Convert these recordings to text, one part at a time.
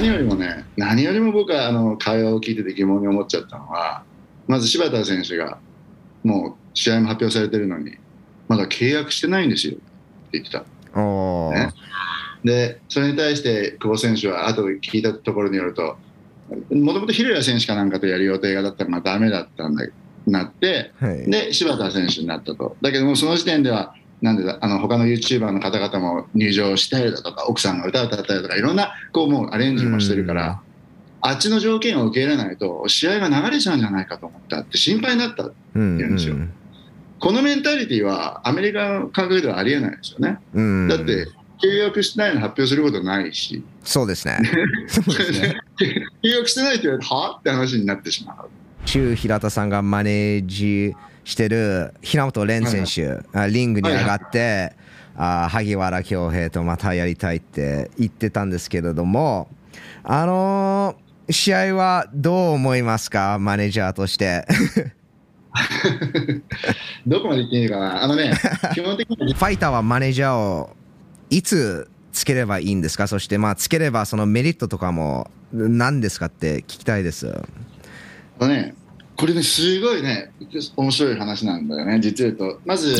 何よりもね、何よりも僕はあの会話を聞いてて疑問に思っちゃったのは、まず柴田選手が、もう試合も発表されてるのに、まだ契約してないんですよって言ってた。ねで、それに対して久保選手は、後で聞いたところによると、もともと広谷選手かなんかとやる予定がだったら、まあ、ダメだったんだなって、はい。で、柴田選手になったと。だけども、その時点では、なんでだ、あの、他の YouTuber の方々も入場したりだとか、奥さんが歌を歌ったりとか、いろんな、こう、もうアレンジもしてるから、あっちの条件を受け入れないと、試合が流れちゃうんじゃないかと思ったって心配になった。うん言うんですよこのメンタリティは、アメリカの感覚ではありえないですよね。うん。だって、契約してないの発表することないし、そうですね。そうですね。契約してないって言われて、は？って話になってしまう。中平田さんがマネージしてる平本蓮選手、あリングに上がって、あ萩原恭平とまたやりたいって言ってたんですけれども、あのー試合はどう思いますか、マネージャーとして。どこまで言っていいのかな？あのね、基本的にファイターはマネージャーをいつつければいいんですか、そして、まあ、つければそのメリットとかも何ですかって聞きたいです。あのね、これね、すごいね、面白い話なんだよね、実言うと。まず、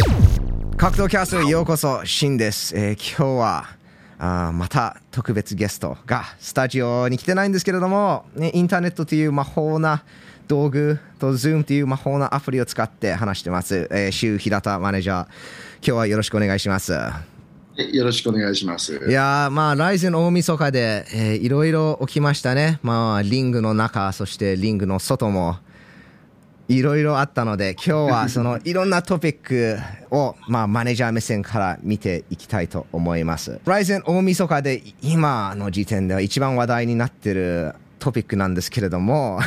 格闘キャストへようこそ、シンです。えー今日はあーまた特別ゲストがスタジオに来てないんですけれども、ね、インターネットという魔法な道具と Zoom という魔法なアプリを使って話してます。えー、周平田マネージャー、今日はよろしくお願いします。えよろしくお願いします。いやーまあ、ライゼン大晦日で、えーいろいろ起きましたね。まあ、リングの中、そしてリングの外も、いろいろあったので、今日はそのいろんなトピックを、まあ、マネージャー目線から見ていきたいと思います。ライゼン大晦日で今の時点では一番話題になってるトピックなんですけれども、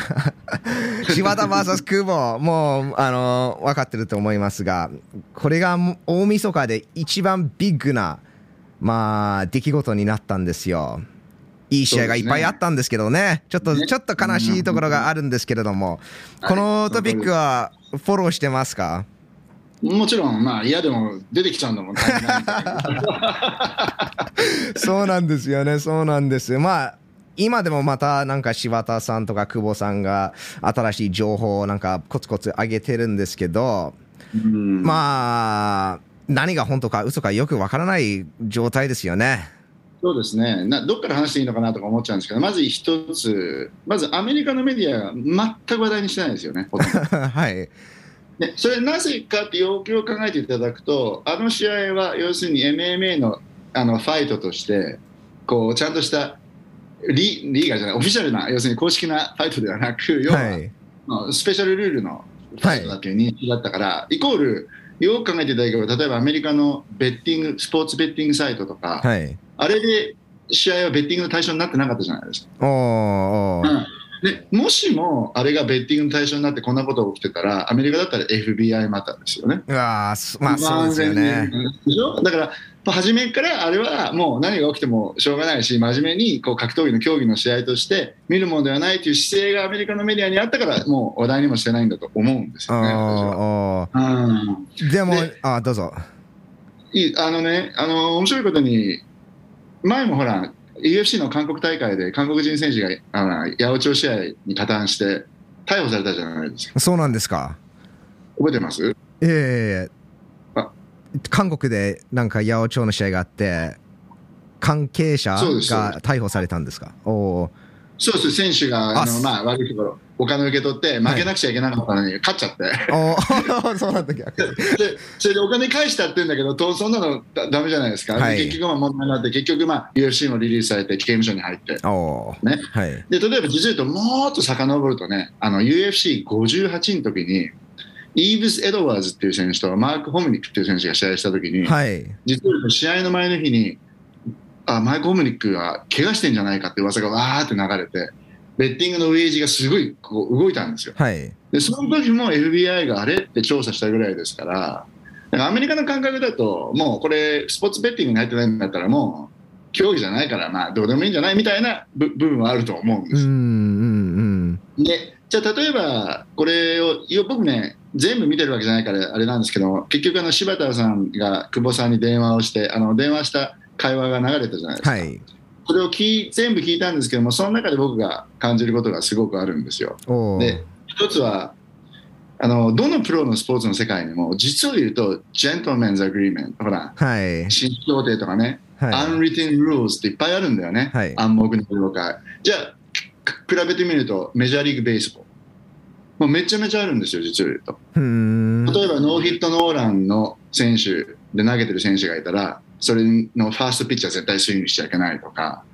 柴田 VS 久保、もう、あの、分かってると思いますが、これが大晦日で一番ビッグな、まあ、出来事になったんですよ。いい試合がいっぱいあったんですけどね、ちょっと、ね。ちょっと悲しいところがあるんですけれども、うん。このトピックはフォローしてますか？もちろん、まあ嫌でも出てきちゃうんだもん、そうなんですよね、そうなんです。まあ今でもまたなんか柴田さんとか久保さんが新しい情報をなんかコツコツ上げてるんですけど、うん。まあ何が本当か嘘かよくわからない状態ですよね。そうですねな、どっから話していいのかなとか思っちゃうんですけど、まず一つ、まずアメリカのメディアが全く話題にしてないですよね、はい。でそれなぜかって要求を考えていただくと、あの試合は要するに MMA のあのファイトとして、こうちゃんとしたリリーガーじゃない、オフィシャルな、要するに公式なファイトではなく、要は、はい。まあスペシャルルールのファイトだっていう認識だったから、イコール、よく考えていただければ、例えばアメリカのベッティング、スポーツベッティングサイトとか、はい。あれで試合はベッティングの対象になってなかったじゃないですか。おーおーでもしもあれがベッティングの対象になってこんなことが起きてたら、アメリカだったら FBI マターですよね。うわーそまあそうですよね。でしょだから、まあ初めからあれはもう何が起きてもしょうがないし、真面目にこう格闘技の競技の試合として見るものではないという姿勢がアメリカのメディアにあったから、もう話題にもしてないんだと思うんですよね、うんーでもで、あどうぞ。いいあのね、あの面白いことに、前もほら、UFC の韓国大会で韓国人選手があの八百長試合に加担して逮捕されたじゃないですか。そうなんですか？覚えてます？ええあ韓国でなんか八百長の試合があって、関係者が逮捕されたんですか？おおー。そうです、選手がああの、まあ、悪いところ、お金を受け取って、負けなくちゃいけなかったのに、勝っちゃって、そうなんだ逆にでそれでお金返したって言うんだけど、とそんなのだだめじゃないですか、ではい。結局、まあ問題になって、結局、まあ、UFC もリリースされて、刑務所に入って、ね、はい。で例えば実を言うと、もっと遡るとね、あの UFC58 の時に、イーブス・エドワーズっていう選手とマーク・ホムニックっていう選手が試合した時に、はい。実は試合の前の日にあマイク・ホムニックが怪我してんじゃないかって噂がわーって流れてベッティングのウェージがすごいこう動いたんですよ。はい。でその時も FBI があれって調査したぐらいですからだからアメリカの感覚だともうこれスポーツベッティングに入ってないんだったらもう競技じゃないからまあどうでもいいんじゃないみたいな部部分はあると思うんです。うんうんでじゃあ例えばこれを僕ね全部見てるわけじゃないからあれなんですけど結局あのシバターさんが久保さんに電話をしてあの電話した会話が流れたじゃないですか、はい。それを聞い全部聞いたんですけども、その中で僕が感じることがすごくあるんですよ。で、一つは、あのどのプロのスポーツの世界にも、実を言うと、 gentlemen's agreement、ほら、はい。紳士協定とかね、はい。unwritten rules っていっぱいあるんだよね、はい暗黙の了解。じゃあ、く比べてみると、メジャーリーグ・ベースボール。もうめちゃめちゃあるんですよ、実を言うと。例えば、ノーヒットノーランの選手で投げてる選手がいたら、それのファーストピッチは絶対スイングしちゃいけないとか、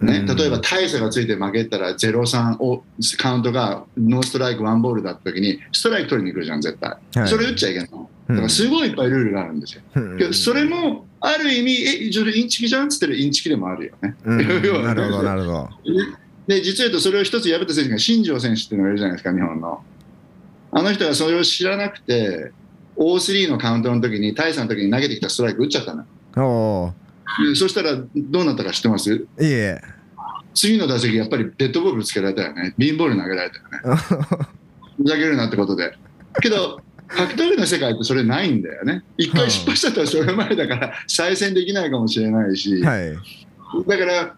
ね、うん。例えば大差がついて負けたら0-3をカウントがノーストライクワンボールだった時にストライク取りに来るじゃん絶対、はい。それ打っちゃいけないだからすごいいっぱいルールがあるんですよ、うん。けどそれもある意味えそれインチキじゃんっつってるインチキでもあるよね。うん。なるほど、なるほど。で実は言うとそれを一つ破った選手が新庄選手っていうのがいるじゃないですか日本の。あの人がそれを知らなくて O3 のカウントの時に大差の時に投げてきたストライク打っちゃったのおそしたらどうなったか知ってます？いえ。次の打席、やっぱりデッドボールつけられたよね、ビンボール投げられたよね、ふざけるなってことで。けど、格闘技の世界ってそれないんだよね、一回失敗しちゃったらそれ前だから、再戦できないかもしれないし、はい。だから、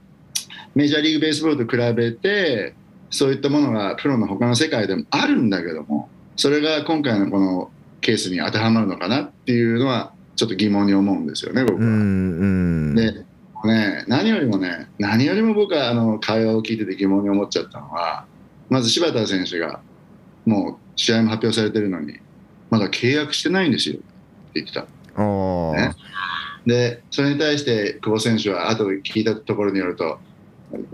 メジャーリーグベースボールと比べて、そういったものがプロの他の世界でもあるんだけども、それが今回のこのケースに当てはまるのかなっていうのは、ちょっと疑問に思うんですよね、僕は。うん、うん。でね、何よりもね、何よりも僕はあの会話を聞いてて疑問に思っちゃったのは、まず柴田選手が、もう試合も発表されてるのに、まだ契約してないんですよって言ってた。ねで、それに対して久保選手は、後で聞いたところによると、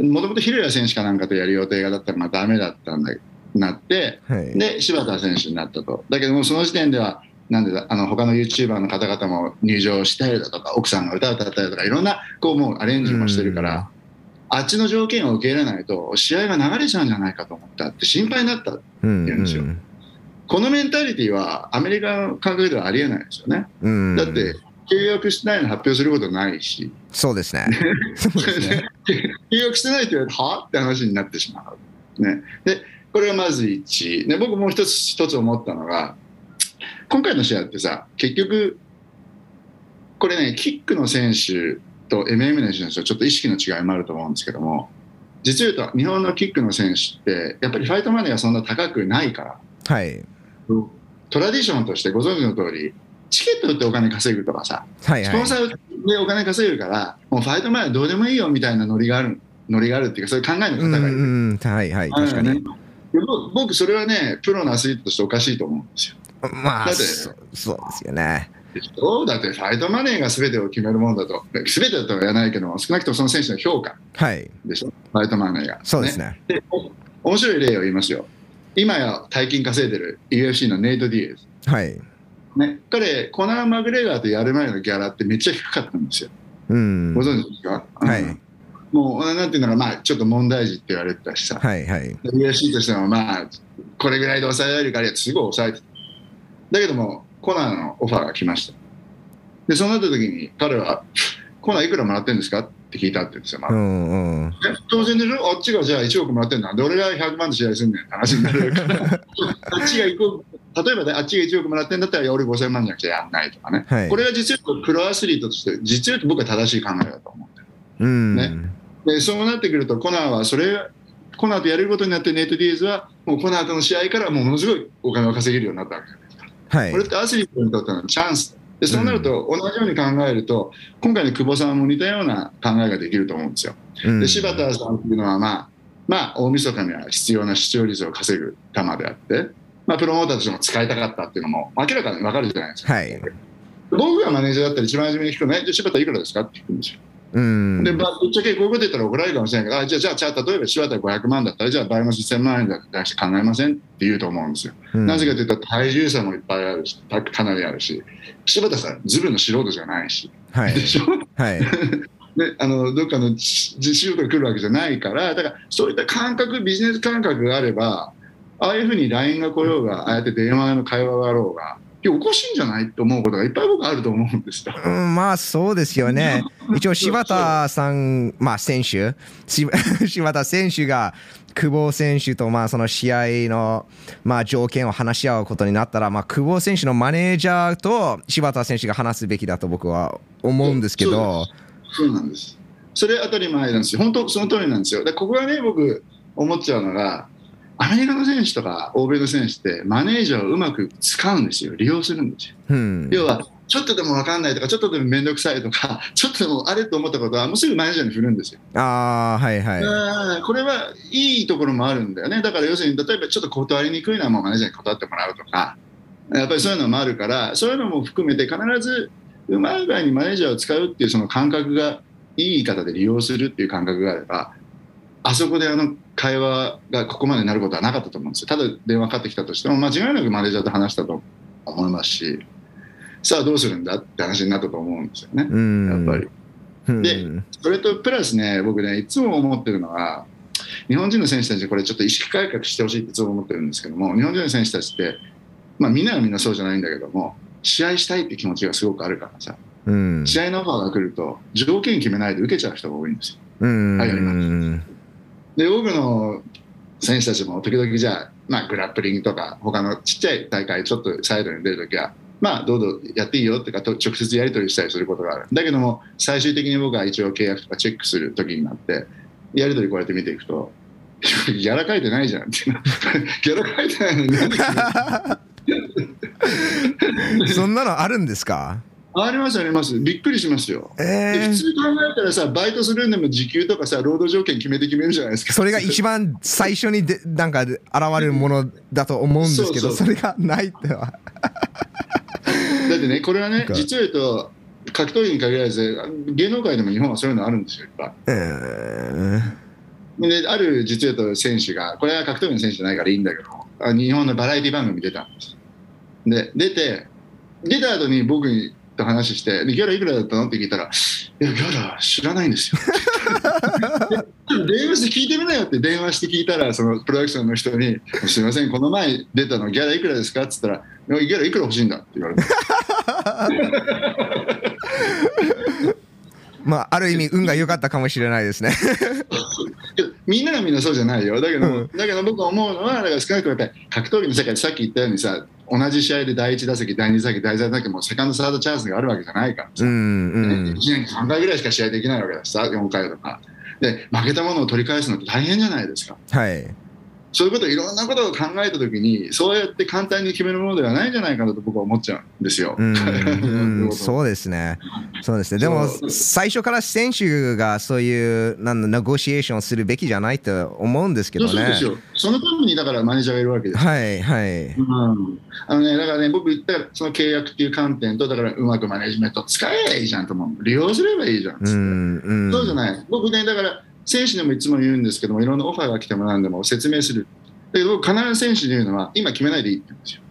もともと平谷選手かなんかとやる予定がだったら、まあ、ダメだったんだなって、はい。で、柴田選手になったと。だけども、その時点では、なんでだ、あの、他の YouTuber の方々も入場したりだとか、奥さんが歌を歌ったりとか、いろんな、こう、もうアレンジもしてるから、あっちの条件を受け入れないと、試合が流れちゃうんじゃないかと思ったって心配になった。うん、言うんですよこのメンタリティは、アメリカの感覚ではありえないですよね。うん。だって、契約してないの発表することないし、そうですね。そうですね。契約してないって言われて、は？って話になってしまう。ね、で、これがまず1。で、僕もう一つ、一つ思ったのが、今回の試合ってさ、結局、これね、キックの選手と MMA の選手のちょっと意識の違いもあると思うんですけども、実を言うと、日本のキックの選手って、やっぱりファイトマネーがそんな高くないから、はい。トラディションとしてご存知の通り、チケット売ってお金稼ぐとかさ、はい、はいスポン。サーでお金稼ぐるから、もうファイト前はどうでもいいよみたいなノリがある、ノリがあるっていうか、そういう考えのうん、方がいる。うん、はい、はい。確かに。僕、それはね、プロのアスリートとしておかしいと思うんですよ。まあ、そそうですよね。そうだって、ファイトマネーが全てを決めるもんだと、全てだとは言わないけども、少なくともその選手の評価はい。でしょ、ファイトマネーが。そうですね。でお面白い例を言いますよ。今や大金稼いでる UFC のネイト・ディエズ。はい。ね、彼、コナー・マグレガーとやる前のギャラってめっちゃ低かったんですよ。うん。ご存知ですか、はいうんもう、なんていうのか、まあ、ちょっと問題児って言われてたしさ、はい、はい。UFC としても、まあ、これぐらいで抑えられるから、すぐ抑えてた。だけども、コナーのオファーが来ました。で、そうなった時に、彼は、コナーいくらもらってるんですかって聞いたって言うんですよ。まあうん、うん。え当然でしょ？あっちがじゃあ1億もらってんだ。で、俺が100万で試合すんねんって話になるから、あっちが1億、例えばね、あっちが1億もらってんだったら、俺5000万じゃなくてやんないとかね。はいこれが実はプロアスリートとして、実は僕は正しい考えだと思ってるうん。ねでそうなってくると、コナーはそれ、コナーとやれることになって、ネイト・ディーズは、もうコナーとの試合からもうものすごいお金を稼げるようになったわけですか。はいこれ。ってアスリートにとってのチャンスでそうなると、同じように考えると、今回の久保さんも似たような考えができると思うんですよ。うんで柴田さんっていうのは、まあ、まあ、大晦日には必要な視聴率を稼ぐ球であって、まあ、プロモーターとしても使いたかったっていうのも明らかに分かるじゃないですか。はい。僕がマネージャーだったら一番初めに聞くのね、じゃあ柴田いくらですか？って聞くんですよ。うん。で、まあ、ぶっちゃけこういうこと言ったら怒られるかもしれないけど、あじゃあ、じゃあ、じゃあ例えば柴田500万だったら、じゃあ倍増し1000万円だったら考えませんって言うと思うんですよ。うんなぜかというと、体重差もいっぱいあるし、たかなりあるし、柴田さん、ズブの素人じゃないし、はいで。しょ？はい。ね、あのどっかの実習とか来るわけじゃないから、だからそういった感覚、ビジネス感覚があれば、ああいうふうに LINE が来ようが、ああやって電話の会話があろうが、いや、おかしいんじゃない？って思うことがいっぱい僕あると思うんですよ。うん、まあそうですよね。一応、柴田さん、まあ選手、し 柴田選手が久保選手とまあその試合のまあ条件を話し合うことになったら、まあ、久保選手のマネージャーと柴田選手が話すべきだと僕は思うんですけど、そうなんです。それ当たり前なんですよ、本当その通りなんですよ。でここがね、僕、思っちゃうのが、アメリカの選手とか欧米の選手ってマネージャーをうまく使うんですよ、利用するんですよ。うん。要は、ちょっとでも分かんないとか、ちょっとでも面倒くさいとか、ちょっとでもあれと思ったことは、もうすぐマネージャーに振るんですよ。ああ、はいはい。うんこれはいいところもあるんだよね。だから要するに、例えばちょっと断りにくいのはもうマネージャーに断ってもらうとか、やっぱりそういうのもあるから、そういうのも含めて必ずうまい具合にマネージャーを使うっていうその感覚がいい言い方で利用するっていう感覚があれば、あそこであの会話がここまでなることはなかったと思うんですよ。ただ電話かかってきたとしても、間違いなくマネージャーと話したと思いますし、さあどうするんだって話になったと思うんですよね。うん。やっぱり。うん。でそれとプラスね、僕ね、いつも思ってるのは、日本人の選手たち、これちょっと意識改革してほしいっていつも思ってるんですけども、日本人の選手たちって、まあ、みんながみんなそうじゃないんだけども、試合したいって気持ちがすごくあるからさ、うん。試合のオファーが来ると、条件決めないで受けちゃう人が多いんですよ。うん。はいやりまうん。で、多くの選手たちも時々じゃあ、まあ、グラップリングとか、他のちっちゃい大会、ちょっとサイドに出るときは、まあ、どうぞやっていいよってか、と直接やり取りしたりすることがある。だけども、最終的に僕は一応契約とかチェックするときになって、やり取りこうやって見ていくと、ギャラ書いてないじゃんって。ギャラ書いてないのに そんなのあるんですか？ありますあります。びっくりしますよ。でえー普通考えたらさ、バイトするんでも時給とかさ、労働条件決めて決めるじゃないですか。それが一番最初にでなんか現れるものだと思うんですけど、それがないっては。だってね、これはね実を言うと、格闘技に限らず、芸能界でも日本はそういうのあるんですよ、いっぱい。えである実を言うと選手が、これは格闘技の選手じゃないからいいんだけど、あ日本のバラエティ番組出たんです。で、出て、出た後に僕にと話して、でギャラいくらだったのって聞いたら、いや、ギャラ知らないんですよ。で電話して聞いてみなよって電話して聞いたら、そのプロダクションの人に、すみません、この前出たのギャラいくらですかって言ったら、ギャラいくら欲しいんだって言われて。まあ、ある意味、運が良かったかもしれないですね。みんながみんなそうじゃないよ。だけど、うんだけど僕は思うのは、だから少なくともやっぱり格闘技の世界でさっき言ったようにさ、同じ試合で第1打席、第2打席、第3打席もセカンド、サードチャンスがあるわけじゃないからさ、うんうん1年に3回ぐらいしか試合できないわけだしさ、4回とか。で、負けたものを取り返すのって大変じゃないですか。はい。そういうこと、いろんなことを考えたときに、そうやって簡単に決めるものではないんじゃないかなと僕は思っちゃうんですよ。うん そうですね。そうですね。でも最初から選手がそういう、なんだ、ネゴシエーションするべきじゃないと思うんですけどねそうです。よ。そのためにだからマネージャーがいるわけです。はい、はい。うんあのね、だからね、僕言ったら、その契約っていう観点と、だからうまくマネジメント使えばいいじゃんと思う。利用すればいいじゃんっつって。うん、うん。そうじゃない。僕ね、だから、選手にもいつも言うんですけども、いろんなオファーが来てもなんでも説明する。だけど、僕必ず選手に言うのは、今決めないでいいって言うんですよ。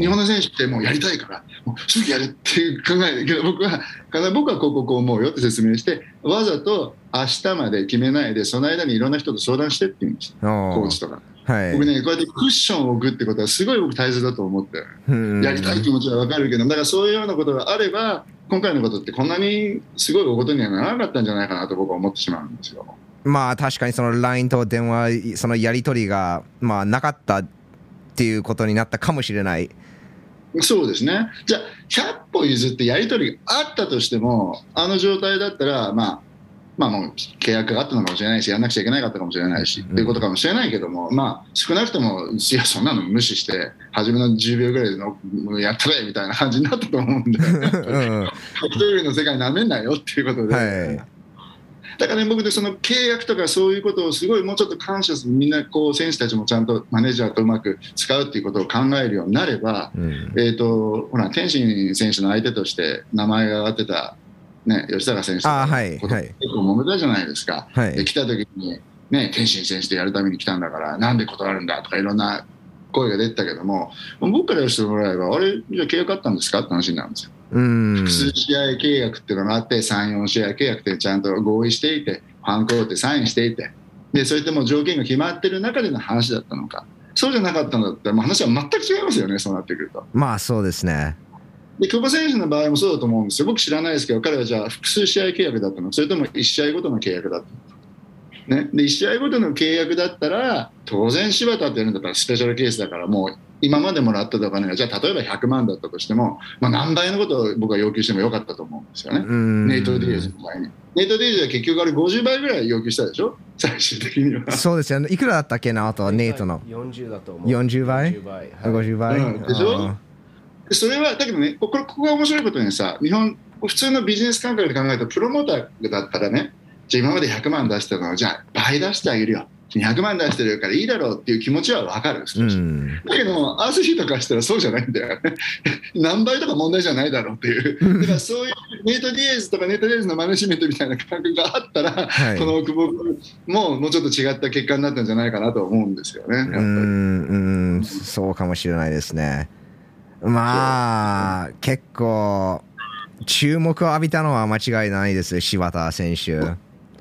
日本の選手ってもうやりたいから、もうすぐやるっていう考えだけど、僕は、必ず僕はこうこうこう思うよって説明して、わざと明日まで決めないで、その間にいろんな人と相談してって言うんですコーチとか。はい。僕ね、こうやってクッションを置くってことはすごい僕大切だと思って。うんやりたい気持ちはわかるけど、だからそういうようなことがあれば、今回のことってこんなにすごい大ことにはならなかったんじゃないかなと僕は思ってしまうんですよ。まあ確かにその LINE と電話、そのやり取りが、まあ、なかったっていうことになったかもしれない。そうですね。じゃあ、100歩譲ってやり取りがあったとしても、あの状態だったら、まあ、まあもう契約があったのかもしれないし、やんなくちゃいけなかったかもしれないし、うんっていうことかもしれないけども、まあ、少なくとも、いや、そんなの無視して、初めの10秒ぐらいでのやったれみたいな感じになったと思うんで、うん格闘技の世界なめんなよっていうことで。はい。だからね、僕でその契約とかそういうことをすごいもうちょっと感謝する、みんなこう選手たちもちゃんとマネージャーとうまく使うっていうことを考えるようになれば、うん。えー、とほら天心選手の相手として名前が挙がってた、ね、吉高選手とかはいはい。結構揉めたじゃないですか。はい。で来た時に、ね、天心選手とやるために来たんだからなんで断るんだとかいろんな声が出てたけども僕からしてもらえばあれじゃあ契約あったんですかって話になるんですよ。うん複数試合契約っていうのがあって3、4試合契約ってちゃんと合意していてファンコーってサインしていてでそういったもう条件が決まってる中での話だったのかそうじゃなかったんだったら話は全く違いますよねそうなってくると。まあそうですね。で久保選手の場合もそうだと思うんですよ僕知らないですけど彼はじゃあ複数試合契約だったのそれとも1試合ごとの契約だったの、ね、で1試合ごとの契約だったら当然柴田ってやるんだったらスペシャルケースだからもう今までもらったお金がじゃあ例えば100万だったとしても、まあ、何倍のことを僕は要求してもよかったと思うんですよね、ネイト・ディエズの場合に。ネイト・ディエズは結局あれ50倍ぐらい要求したでしょ？最終的には。そうですよね。いくらだったっけなあとネイトの。40だと思う。40倍？40倍。はい。50倍、うん。でしょ？それはだけどねここここが面白いことにさ日本普通のビジネス感覚で考えるとプロモーターだったらねじゃあ今まで100万出したのをじゃあ倍出してあげるよ。200万出してるからいいだろうっていう気持ちは分かる。んですうん。だけどもアスリートからしたらそうじゃないんだよね。何倍とか問題じゃないだろうっていう。だからそういうネイト・ディアスとかネイト・ディアスのマネジメントみたいな感覚があったら、はい。この久保君ももうちょっと違った結果になったんじゃないかなと思うんですよね。やっぱりうんうん。そうかもしれないですね。まあ結構注目を浴びたのは間違いないです柴田選手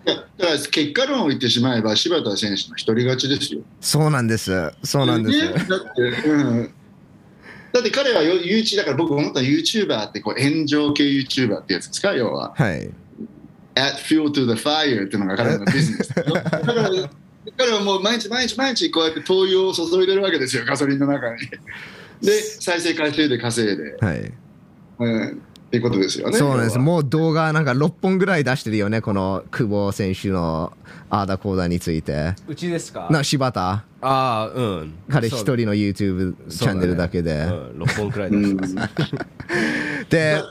だから結果論を言ってしまえば柴田選手の一人勝ちですよ。そうなんです。そうなんです、ねだって、うん、だって彼はよ YouTube だから僕思った YouTuber ってこう炎上系 YouTuber ってやつですか要は。はい。Add fuel to the fire っていうのが彼の ビジネス。だから彼はもう毎日毎日毎日こうやって灯油を注いでるわけですよガソリンの中に。で再生回数で稼いで、はい。うん、っていうことですよね。そうなんですもう動画なんか6本ぐらい出してるよねこの久保選手のアーダコーダについてうちですか？な柴田？ああ、うん。彼一人の YouTube チャンネルだけで、うん、6本くらい出してます。で例え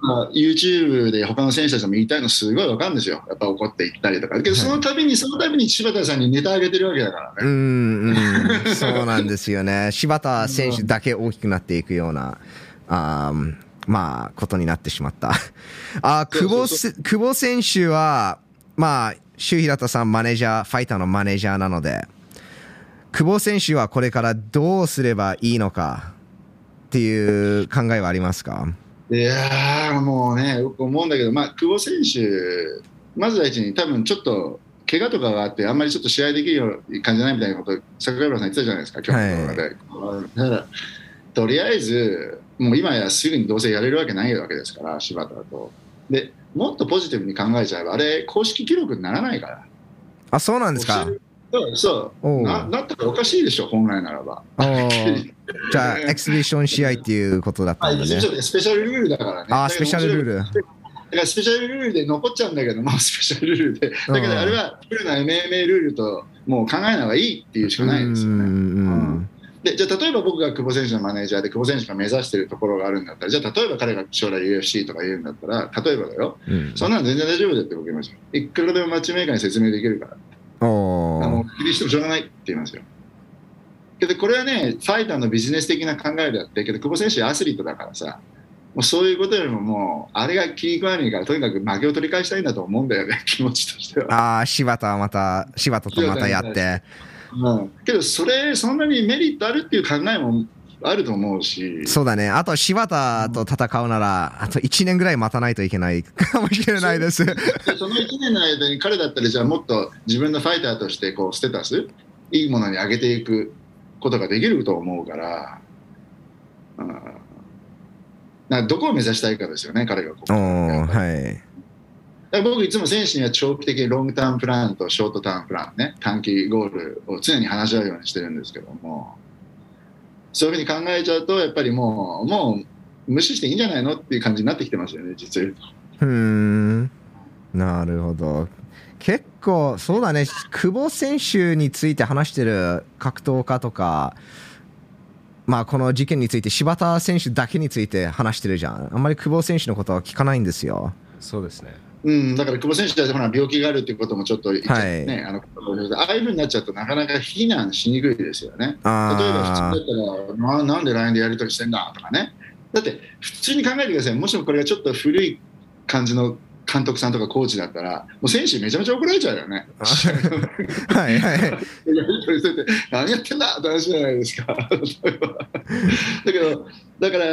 ば YouTube で他の選手たちも言いたいのすごいわかるんですよ。やっぱ怒っていったりとか。けどその度に、その度に柴田さんにネタ上げてるわけだからうね。んうん そうなんですよね柴田選手だけ大きくなっていくようなあーまあことになってしまった。あー久保せ久保選手はまあ周平田さんマネージャーファイターのマネージャーなので久保選手はこれからどうすればいいのかっていう考えはありますか？いやー、もうね、思うんだけど、まあ、久保選手、まず第一に多分ちょっと、怪我とかがあって、あんまりちょっと試合できるような感じじゃないみたいなこと、桜村さん言ってたじゃないですか、今日の動画で。だからとりあえず、もう今やすぐにどうせやれるわけないわけですから、柴田だと。で、もっとポジティブに考えちゃえば、あれ、公式記録にならないから。あそうなんですかそうななったらおかしいでしょ、本来ならば。じゃあ エキシビション試合っていうことだっまあ、たんでねスペシャルルールだからね。あースペシャルルールだからスペシャルルールで残っちゃうんだけども、スペシャルルールで。だけどあれは、フルな MMA ルールともう考えない方がいいっていうしかないですよね。うんうんでじゃあ例えば僕が久保選手のマネージャーで久保選手が目指しているところがあるんだったらじゃあ例えば彼が将来 UFC とか言うんだったら例えばだよ。うん。そんなの全然大丈夫だって僕言いますよ。いくらでもマッチメーカーに説明できるから。おあのー。気にしてもしょうがないって言いますよ。けどこれはねファイターのビジネス的な考えであってけど久保選手はアスリートだからさもうそういうことよりももうあれが気に食わないからとにかく負けを取り返したいんだと思うんだよね気持ちとしては。ああ柴田はまた柴田とまたやってうん、けどそれそんなにメリットあるっていう考えもあると思うし。そうだね。あと柴田と戦うならあと1年ぐらい待たないといけないかもしれないです。でその1年の間に彼だったらじゃあもっと自分のファイターとしてこうステータスいいものに上げていくことができると思うから,、うん、だからどこを目指したいかですよね彼がこうおーはいだから僕いつも選手には長期的にロングターンプランとショートターンプランね短期ゴールを常に話し合うようにしてるんですけども。そういうふうに考えちゃうとやっぱりもうもう無視していいんじゃないのっていう感じになってきてますよね実を言うと。うーん。なるほど。結構そうだね。久保選手について話してる格闘家とかまあこの事件について柴田選手だけについて話してるじゃん。あんまり久保選手のことは聞かないんですよ。そうですね。うん、だから久保選手はほら病気があるっていうこともちょっと言っちゃってね、はあのああいうふうになっちゃうとなかなか非難しにくいですよね。例えばあ普通だったら、ななんで LINE でやり取りしてんだとかね。だって普通に考えてください、もしもこれがちょっと古い感じの監督さんとかコーチだったら、もう選手めちゃめちゃ怒られちゃうよね。あ はいはい やり取りしてて、何やってんだって話じゃないですか。だけど、だから、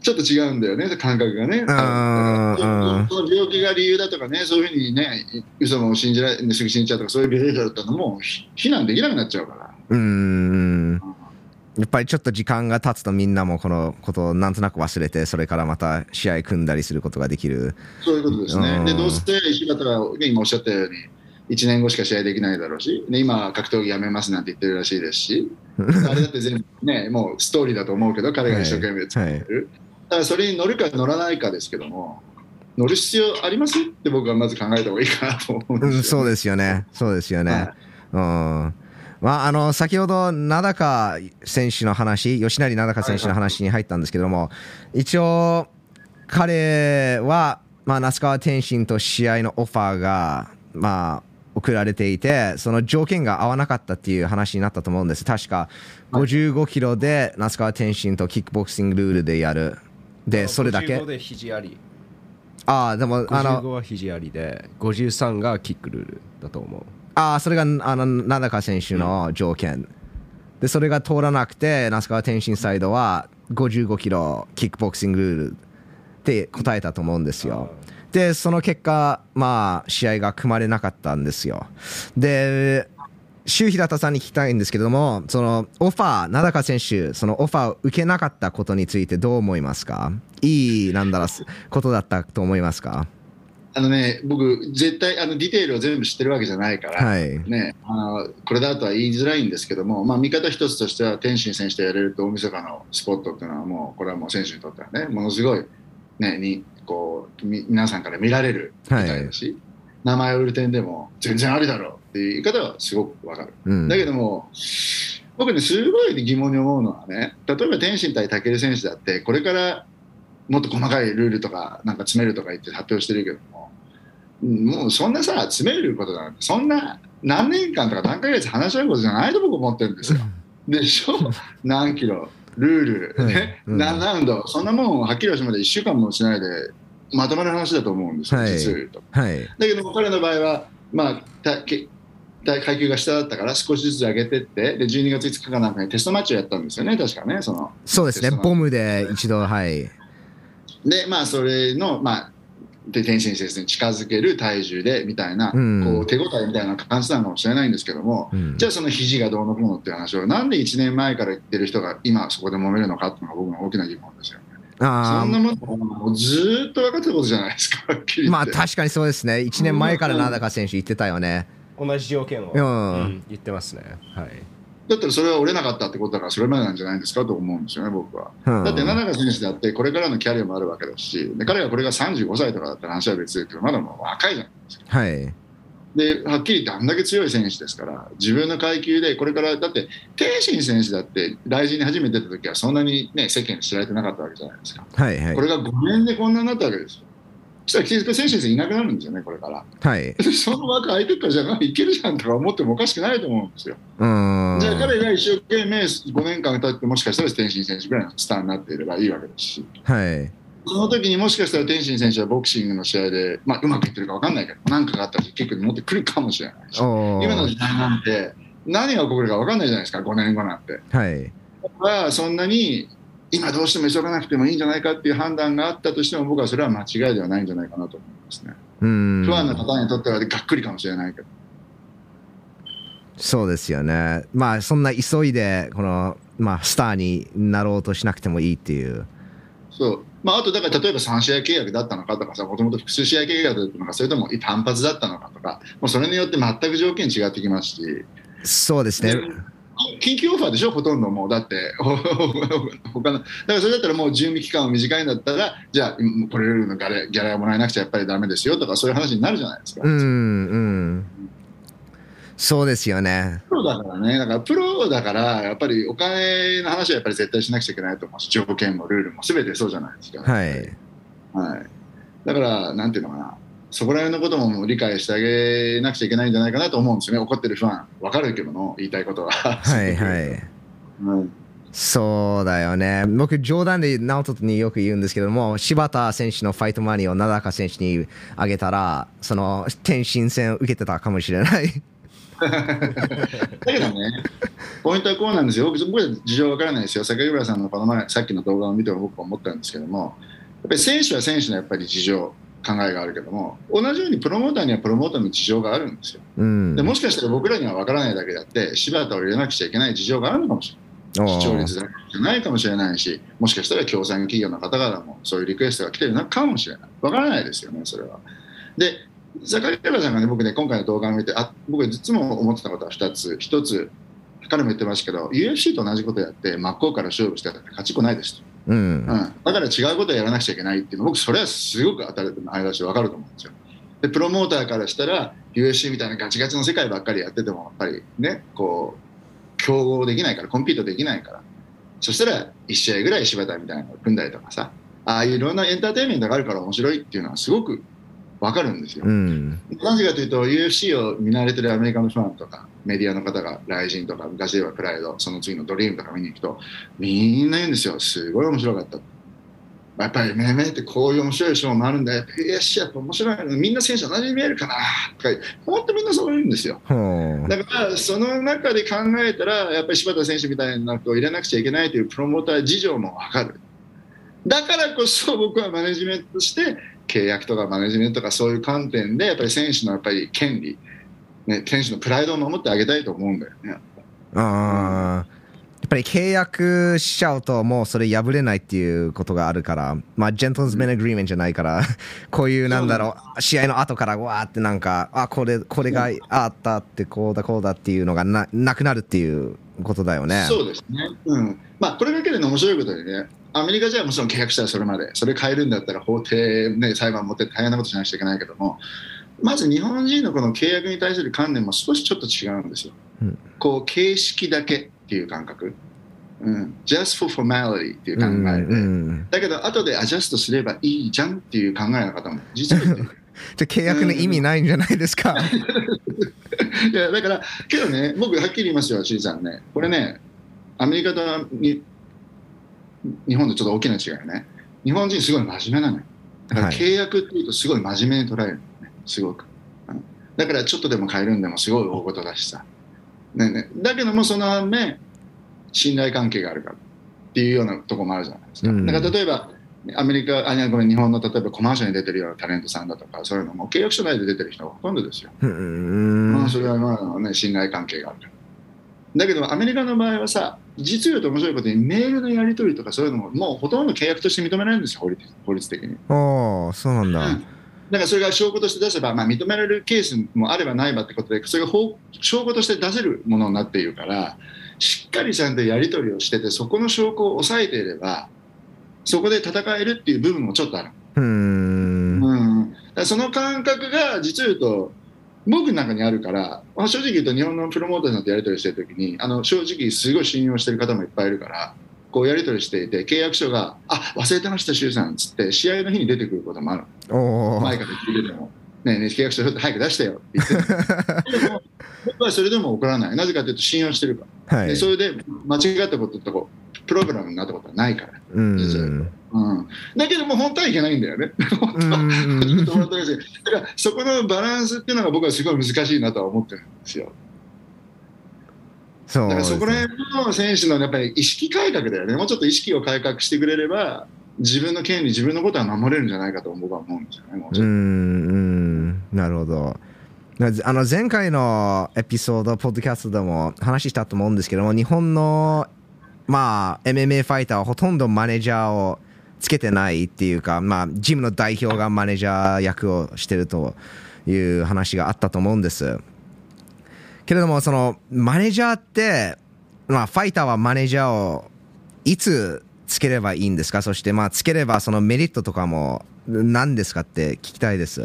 ちょっと違うんだよね、感覚がね。その病気が理由だとかね、そういうふうにね、嘘も信じられ、すぐ信じちゃうとか、そういうビヘイビアだったのも、ひ非難できなくなっちゃうから。うーんやっぱりちょっと時間が経つとみんなもこのことをなんとなく忘れてそれからまた試合組んだりすることができるそういうことですねう。んで、どうせ石形が、ね、今おっしゃったように、1年後しか試合できないだろうし、で今は格闘技やめますなんて言ってるらしいですし、あれだって全部ね、もうストーリーだと思うけど、彼が一生懸命作ってる。だからそれに乗るか乗らないかですけども、乗る必要あります？って僕はまず考えた方がいいかなと思うんですよ、うん、そうですよね。そうですよね。はいうん。まあ、あの、先ほど、名高選手の話、吉成名高選手の話に入ったんですけども、一応、彼は、まあ、那須川天心と試合のオファーが、まあ、送られていて、その条件が合わなかったっていう話になったと思うんです。確か、55キロで那須川天心とキックボクシングルールでやる。で、それだけ55。で肘あり。ああ、でも、あの、55は肘ありで、53がキックルールだと思う。ああ、それが、あの、名高選手の条件。で、それが通らなくて、那須川天心サイドは55キロキックボクシングルールって答えたと思うんですよ。で、その結果、まあ、試合が組まれなかったんですよ。で、周平田さんに聞きたいんですけれども、そのオファー、名高選手、そのオファーを受けなかったことについてどう思いますか？いい、なんだろう、ことだったと思いますか？あのね、僕、絶対あのディテールを全部知ってるわけじゃないから、はい。ね、あのこれだとは言いづらいんですけども、まあ、見方一つとしては、天心選手とやれると大晦日のスポットっていうのは、もうこれはもう選手にとってはね、ものすごい、ね、にこうみ皆さんから見られるみたいだし、名前を売る点でも、全然ありだろうっていう言い方はすごくわかる。うんだ。けども、僕ね、すごい疑問に思うのはね、例えば天心対武選手だって、これからもっと細かいルールとか、なんか詰めるとか言って発表してるけども、うんもうそんなさ、詰めることなんて、そんな何年間とか何ヶ月話し合うことじゃないと僕思ってるんですよ。でしょ？何キロ、ルール、ね うん何ラウンド、そんなもんはっきりはしまで1週間もしないで、まとまる話だと思うんですよ、はい実を言うと。はい。だけども彼の場合は、まあ、たけた階級が下だったから少しずつ上げてってで12月5日かなんかにテストマッチをやったんですよね確かねそのそうですね、ボムで一度、はい。でまあそれのまあで天心先生に近づける体重でみたいな、うんこう手応えみたいな感じなのかもしれないんですけども、うんじゃあその肘がどうのこうのっていう話をなんで1年前から言ってる人が今そこで揉めるのかっていうのが僕の大きな疑問ですよね。あそんなものずーっと分かってたことじゃないですか。まあ確かにそうですね、1年前から名高選手言ってたよね。同じ条件を、うんうん言ってますね。はい。だったらそれは折れなかったってことだからそれまでなんじゃないんですかと思うんですよね、僕は。うんだって、名中選手だってこれからのキャリアもあるわけだし、で彼がこれが35歳とかだったら話は別ですけど、まだもう若いじゃないですか。はい。で、はっきり言ってあんだけ強い選手ですから、自分の階級でこれから、だって、天心選手だって、大臣に初めて出た時はそんなにね、世間に知られてなかったわけじゃないですか。はいはいこ。れが5年でこんなになったわけですよ。そしたら結局選手いなくなるんですよね、これから。はい。その枠空いてるからじゃあいけるじゃんとか思ってもおかしくないと思うんですよ。うん。じゃあ彼が一生懸命5年間経ってもしかしたら天心選手ぐらいのスターになっていればいいわけですしはい。その時にもしかしたら天心選手はボクシングの試合で、まあ、うまくいってるか分かんないけど何かがあったらキックに持ってくるかもしれないし今の時代なんて何が起こるか分かんないじゃないですか5年後なんて。はい。だからそんなに今どうしても急がなくてもいいんじゃないかっていう判断があったとしても僕はそれは間違いではないんじゃないかなと思いますね。うん。不安な方にとってはがっくりかもしれないけど。そうですよね。まあそんな急いで、この、まあスターになろうとしなくてもいいっていう。そうまあ、あとだから例えば3試合契約だったのかとかさもともと複数試合契約だったのかそれとも単発だったのかとかもうそれによって全く条件違ってきますしそうですね。緊急オファーでしょほとんどもうだってほ 他のだからそれだったらもう準備期間が短いんだったらじゃあうんこれルールのギャラギャラがもらえなくちゃやっぱりダメですよとかそういう話になるじゃないですか。うん、うん。そうですよね。プロだからね、だからプロだから、やっぱりお金の話はやっぱり絶対しなくちゃいけないと思うし、条件もルールもすべてそうじゃないですか。はい。はい、だから、なんていうのかな、そこら辺のことも理解してあげなくちゃいけないんじゃないかなと思うんですよね、怒ってるファン、分かるけどの、言いたいことは。はいはい。う んそうだよね。僕、冗談で直人によく言うんですけども、柴田選手のファイトマニーを名高選手にあげたら、その、天心戦を受けてたかもしれない。だけどね、ポイントはこうなんですよ、僕、僕は事情分からないですよ、坂村さんのこの前、さっきの動画を見ても僕は思ったんですけども、やっぱり選手は選手のやっぱり事情、考えがあるけども、同じようにプロモーターにはプロモーターの事情があるんですよ。うん。でもしかしたら僕らには分からないだけだって、柴田を入れなくちゃいけない事情があるのかもしれない。視聴率だけじゃないかもしれないし、もしかしたら協賛企業の方々もそういうリクエストが来てるのかもしれない。わからないですよね、それは。で、坂倉さんがね、僕ね、今回の動画を見て、あ僕、いつも思ってたことは2つ。1つ、彼も言ってましたけど、UFC と同じことやって、真っ向から勝負してたって勝ちっこないですと。うん、だから違うことをやらなくちゃいけないっていうの僕それはすごく当たり前だし分かると思うんですよでプロモーターからしたら USC みたいなガチガチの世界ばっかりやっててもやっぱりねこう競合できないからコンピートできないから。そしたら1試合ぐらい柴田みたいなのを組んだりとかさああいういろんなエンターテインメントがあるから面白いっていうのはすごく分かるんですよ、うん。なぜかというと UFC を見慣れてるアメリカのファンとかメディアの方がライジンとか昔で言えばプライドその次のドリームとか見に行くとみんな言うんですよ。すごい面白かった。やっぱり MMA ってこういう面白いショーもあるんだよ。UFC やっぱ面白いの。みんな選手同じに見えるかな。とか本当みんなそう言うんですよ。だからその中で考えたらやっぱり柴田選手みたいな人を入れなくちゃいけないというプロモーター事情も分かる。だからこそ僕はマネジメントとして契約とかマネジメントとかそういう観点でやっぱり選手のやっぱり権利、ね、選手のプライドを守ってあげたいと思うんだよね。あー。やっぱり契約しちゃうともうそれ破れないっていうことがあるからまあ gentlemen's agreement じゃないから こういうなんだろう試合の後からわーってなんかあこれこれがあったってこうだこうだっていうのがななくなるっていうことだよね。そうですね、うん。まあ、これだけで、ね、面白いことでねアメリカじゃもちろん契約したらそれまで。それ変えるんだったら法廷、ね、裁判持って大変なことしなくちゃいけないけども。まず日本人のこの契約に対する観念も少しちょっと違うんですよ。うん。こう形式だけっていう感覚、うん、just for formality っていう考うんえで、うん。だけど後でアジャストすればいいじゃんっていう考えの方も。実は じゃあ契約の意味ないんじゃないですか？いやだからけどね僕はっきり言いますよ新さんね。これねアメリカとに日本とちょっと大きな違いね。日本人すごい真面目なのよ。だからはい。契約っていうとすごい真面目に捉えるのねすごく、うん。だからちょっとでも変えるんでもすごい大事だしさ、ねね、だけどもその反面信頼関係があるからっていうようなところもあるじゃないですか、うん。だから例えばアメリカあごめん日本の例えばコマーシャルに出てるようなタレントさんだとかそういうのも契約書内で出てる人がほとんどですよ。うん。まあ、それはまあ、ね、信頼関係があるから。だけど、アメリカの場合はさ、実言うと面白いことに、メールのやり取りとかそういうのも、もうほとんど契約として認められるんですよ、法律法律的に。おーそうなんだ、うんだからそれが証拠として出せば、まあ、認められるケースもあればないばってことで、それが法証拠として出せるものになっているから、しっかりちゃんとやり取りをしてて、そこの証拠を押さえていれば、そこで戦えるっていう部分もちょっとある。うーんうん、その感覚が実を言うと僕の中にあるから、まあ、正直言うと日本のプロモーターさんとやり取りしてる時にあの正直すごい信用してる方もいっぱいいるからこうやり取りしていて契約書が「あ忘れてました周さん」っつって試合の日に出てくることもある前から聞いてても「ねえねえ契約書早く出してよ」って言って でも僕はそれでも怒らない。なぜかというと信用してるから、はい。でそれで間違ったこととプログラムになったことはないから。うん。うん、だけども本当はいけないんだよね。だからそこのバランスっていうのが僕はすごい難しいなとは思ってるんですよ。そうだからそこら辺の選手のやっぱり意識改革だよね。もうちょっと意識を改革してくれれば自分の権利、自分のことは守れるんじゃないかと僕は思うんですよね。もうん。うん。なるほど。なあの前回のエピソードポッドキャストでも話したと思うんですけども日本のまあ MMA ファイターはほとんどマネージャーをつけてないっていうかまあジムの代表がマネージャー役をしてるという話があったと思うんです。けれどもそのマネージャーってまあファイターはマネージャーをいつつければいいんですか？そしてまあつければそのメリットとかも何ですかって聞きたいです。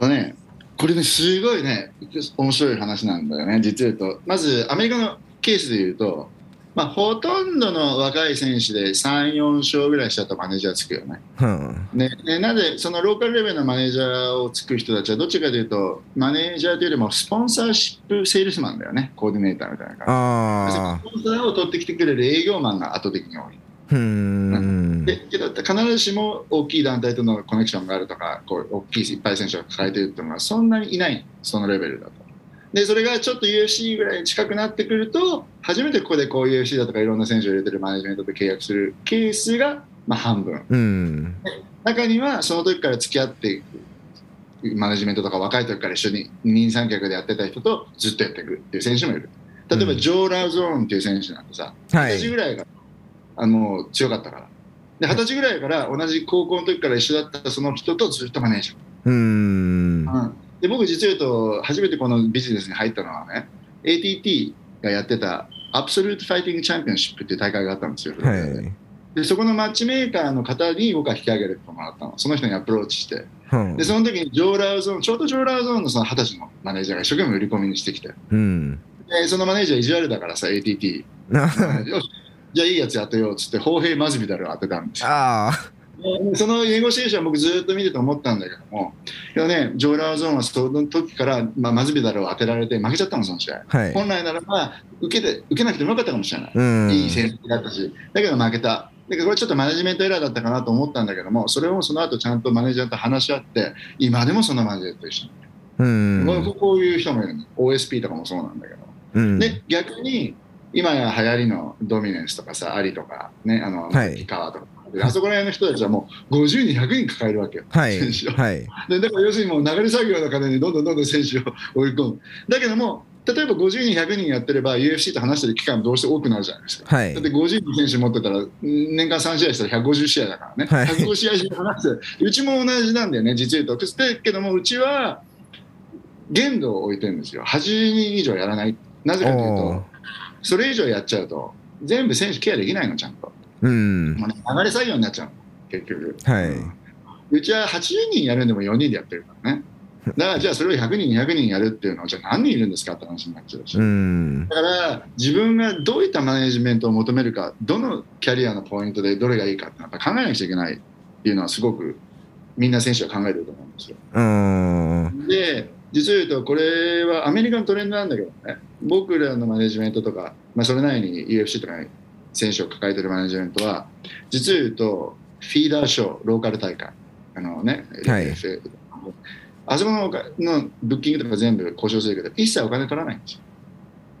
ね、これね、すごいね、面白い話なんだよね、実は言うと。まず、アメリカのケースで言うと、まあ、ほとんどの若い選手で3、4勝ぐらいしちゃうとマネージャーつくよね。うんねねなぜ、そのローカルレベルのマネージャーをつく人たちは、どっちかというと、マネージャーというよりも、スポンサーシップセールスマンだよね、コーディネーターみたいな感あじ。スポンサーを取ってきてくれる営業マンが圧倒的に多い。あうんでけど必ずしも大きい団体とのコネクションがあるとかこう大きいいっぱい選手が抱えているというのはそんなにいないそのレベルだと。でそれがちょっと UFC ぐらい近くなってくると初めてここでこう UFC だとかいろんな選手を入れてるマネジメントと契約するケースがまあ半分。うん。中にはその時から付き合っていくマネジメントとか若い時から一緒に二人三脚でやってた人とずっとやっていくっていう選手もいる。例えば、うん。ジョー・ローゾンっていう選手なんてさはい。二十歳ぐらいがあの強かったから。で二十歳ぐらいから同じ高校の時から一緒だったその人とずっとマネージャー。うん。うんで僕実を言うと初めてこのビジネスに入ったのはね ATT がやってた Absolute Fighting Championship っていう大会があったんですよ、はい。でそこのマッチメーカーの方に僕は引き上げてもらったの。その人にアプローチして。うんでその時にジョー・ローゾンちょうどジョー・ローゾンのその二十歳のマネージャーが一生懸命売り込みにしてきて。うん。でそのマネージャー意地悪だからさ ATT よし。じゃあいいやつやってようっつって砲兵マズビダルを当てたんですよ。ああ。でその英語シーンは僕ずっと見てて思ったんだけどもいや、ね、ジョーラーゾーンはその時から、まあ、マズビダルを当てられて負けちゃったのその試合、はい。本来ならば受けて受けなくてもよかったかもしれない、うん。いい戦績だったし。だけど負けた。だけどこれちょっとマネジメントエラーだったかなと思ったんだけどもそれをその後ちゃんとマネージャーと話し合って今でもそのマネージャーと一緒に、うん。こういう人もいるの。OSP とかもそうなんだけどうん。で逆に今や流行りのドミネンスとかさアリとかねあの、はい。ピカワとかであそこら辺の人たちはもう50人100人抱えるわけよ、はい。選手を。はい。でだから要するにもう流れ作業の金にどんどんどんどん選手を追い込む。だけども例えば50人100人やってれば UFC と話してる期間どうして多くなるじゃないですか、はい。だって50人選手持ってたらん年間3試合したら150試合だからね、はい。150試合して話してうちも同じなんだよね実言うと。だけどもうちは限度を置いてるんですよ。8人以上やらない。なぜかというとそれ以上やっちゃうと全部選手ケアできないのちゃんと、うん。まあ流れ作業になっちゃうの結局はい。うちは80人やるんでも4人でやってるからねだからじゃあそれを100人200人やるっていうのはじゃあ何人いるんですかって話になっちゃうし、うん。だから自分がどういったマネジメントを求めるかどのキャリアのポイントでどれがいいかってやっぱ考えなくちゃいけないっていうのはすごくみんな選手は考えてると思うんですようん。で実を言うとこれはアメリカのトレンドなんだけどね僕らのマネジメントとか、まあ、それなりに UFC とかに選手を抱えてるマネジメントは実を言うとフィーダーショーローカル大会。あのね、はい。あそこののブッキングとか全部交渉するけど一切お金取らないんですよ。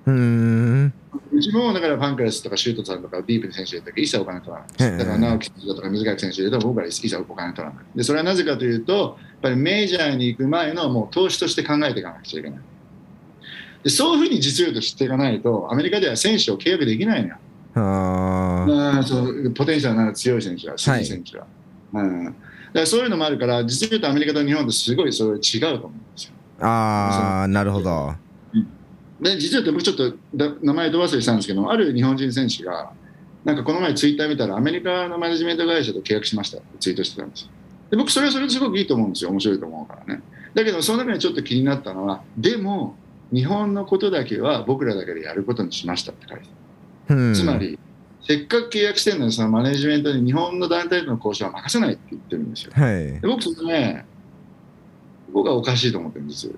うん。うちもだからパンクレスとかシュートさんとかディープの選手入れたけど一切お金取らないだから直樹選手とか水垣選手入れたら僕ら一切お金取らない。でそれはなぜかというとやっぱりメジャーに行く前のもう投資として考えていかなくちゃいけない。でそういうふうに実用と知っていかないとアメリカでは選手を契約できないのよ。あまあ、そうポテンシャルの強い選手は、強い選手は。うん、だからそういうのもあるから、実を言うとアメリカと日本ってすごいそれ違うと思うんですよ。あ。ああ、なるほど。で、実は僕ちょっとだ名前ど忘れしたんですけど、ある日本人選手が、なんかこの前ツイッター見たら、アメリカのマネジメント会社と契約しましたってツイートしてたんですよ。で僕、それはそれですごくいいと思うんですよ。面白いと思うからね。だけど、その中でちょっと気になったのは、でも、日本のことだけは僕らだけでやることにしましたって書いてうん。つまり、せっかく契約してるのに、そのマネジメントに日本の団体との交渉は任せないって言ってるんですよ。はい。で僕、それね、僕はおかしいと思ってるんですよ。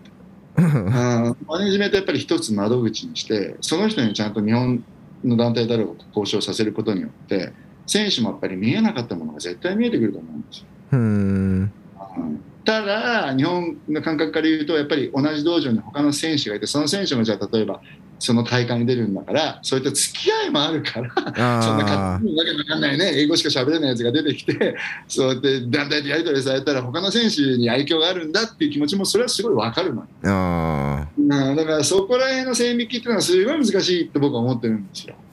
マネジメントやっぱり一つ窓口にして、その人にちゃんと日本の団体だろうと交渉させることによって、選手もやっぱり見えなかったものが絶対見えてくると思うんですよ。うん。うんただ、日本の感覚から言うと、やっぱり同じ道場に他の選手がいて、その選手もじゃあ例えば、その大会に出るんだから、そういった付き合いもあるから、そんなあ勝手にわけのわかんないね、英語しか喋れないやつが出てきて、そうやって団体でやり取りされたら、他の選手に愛嬌があるんだっていう気持ちも、それはすごいわかるのよ。あ。あうんだからそこら辺の線引きっていうのはすごい難しいって僕は思ってるんですよ。あ。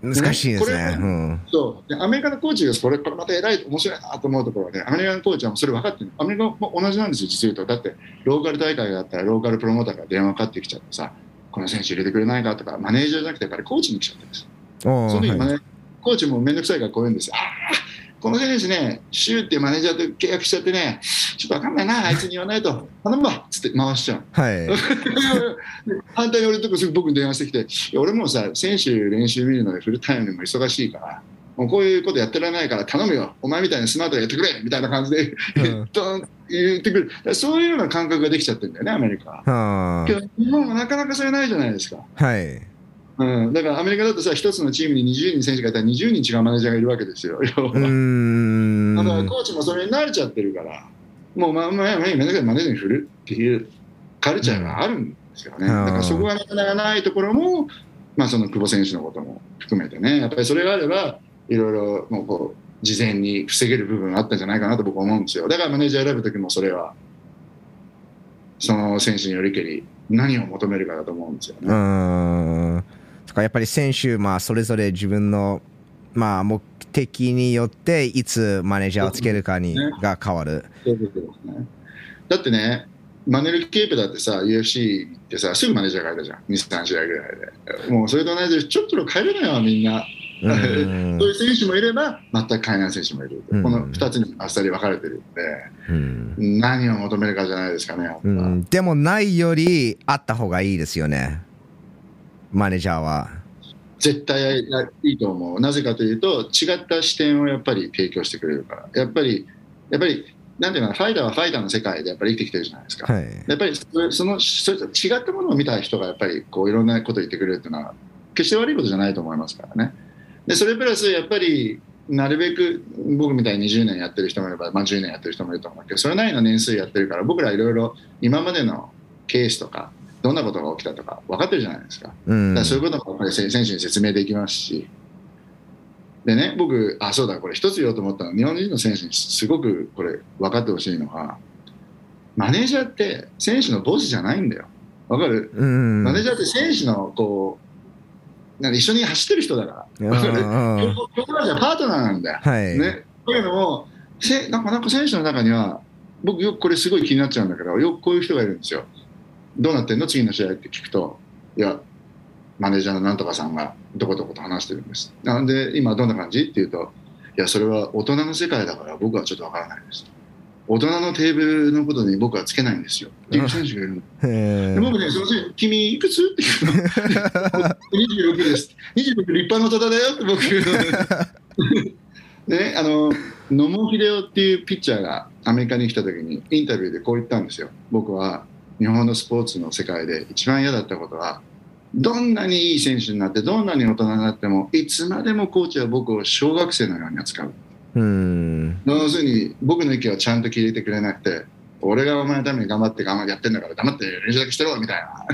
難しいですこれね。うん。そうでアメリカのコーチがこれこれまた偉い面白いなと思うところはねアメリカのコーチはそれ分かってるアメリカも同じなんですよ実を言うとだってローカル大会があったらローカルプロモーターから電話かかってきちゃってさこの選手入れてくれないかとかマネージャーじゃなくてやっぱりコーチに来ちゃってるんですその時マネコーチも面倒くさいからこう言うんですよ。ああこの選手ねシューっていうマネージャーと契約しちゃってねちょっと分かんないなあいつに言わないと。頼むわっつって回しちゃう。はい。反対に俺のとこすぐ僕に電話してきて、俺もうさ、選手練習見るのでフルタイムでも忙しいから、もうこういうことやってられないから頼むよ、お前みたいにスマートでやってくれみたいな感じで言ってくる、そういうような感覚ができちゃってるんだよね、アメリカは。あけど日本はなかなかそれないじゃないですか。あ。はい。うん、だからアメリカだとさ、一つのチームに20人選手がいたら20人違うマネージャーがいるわけですよ。要はうーん。だからコーチもそれに慣れちゃってるから、もうまあまあマネージャーに振るっていうカルチャーがあるんですよね。うんだからそこがなかなかないところも、まあその久保選手のことも含めてね、やっぱりそれがあれば、いろいろもうこう、事前に防げる部分があったんじゃないかなと僕は思うんですよ。だからマネージャー選ぶときもそれは、その選手によりけり、何を求めるかだと思うんですようね。ーん。とかやっぱり選手、まあ、それぞれ自分の、まあ、目的によっていつマネージャーをつけるかにねが変わる。そういうことですね。だってね、マネル・ケープだってさ、UFC 行ってさ、すぐマネージャー変えたじゃん、2、3試合ぐらいで。もうそれと同じで、ちょっと変えれないわ、みんな。うんそういう選手もいれば、全く変えない選手もいる。うんこの2つにあっさり分かれてるんうんで、何を求めるかじゃないですかね、うんでもないよりあった方がいいですよねマネージャーは絶対いいと思う。なぜかというと、違った視点をやっぱり提供してくれるから。やっぱり、やっぱり、なんていうのかな、ファイターはファイターの世界でやっぱり生きてきてるじゃないですか。はいやっぱりそのそれと違ったものを見た人がやっぱりこういろんなことを言ってくれるっていうのは決して悪いことじゃないと思いますからね。でそれプラスやっぱりなるべく僕みたいに20年やってる人もいれば、まあ、10年やってる人もいると思うけどそれなりの年数やってるから僕らいろいろ今までのケースとかどんなことが起きたとか分かってるじゃないですか。うんだからそういうこともやっぱり選手に説明できますし。でね、僕、あ、そうだ、これ一つ言おうと思ったのは、日本人の選手にすごくこれ分かってほしいのは、マネージャーって選手のボスじゃないんだよ。わかる、うんマネージャーって選手のこう、なんか一緒に走ってる人だから。わかるうんうん競競技者パートナーなんだよ。はい、ね。というのも、せなんかなんか選手の中には、僕よくこれすごい気になっちゃうんだけど、よくこういう人がいるんですよ。どうなってんの？次の試合って聞くと、いや、マネージャーのなんとかさんがどこどこと話してるんです。なんで今どんな感じ？って言うと、いや、それは大人の世界だから僕はちょっとわからないです。大人のテーブルのことに僕はつけないんですよ。っていう選手がいるの。僕ね、すみません、君いくつって言うの。26です。26立派な大人だよって僕言うの。でね、あの野茂英雄っていうピッチャーがアメリカに来た時にインタビューでこう言ったんですよ。僕は日本のスポーツの世界で一番嫌だったことは、どんなにいい選手になって、どんなに大人になっても、いつまでもコーチは僕を小学生のように扱う。うん。要するに僕の意見はちゃんと聞いてくれなくて俺がお前のために頑張って頑張ってやってんだから黙って練習だけしてろみたいな。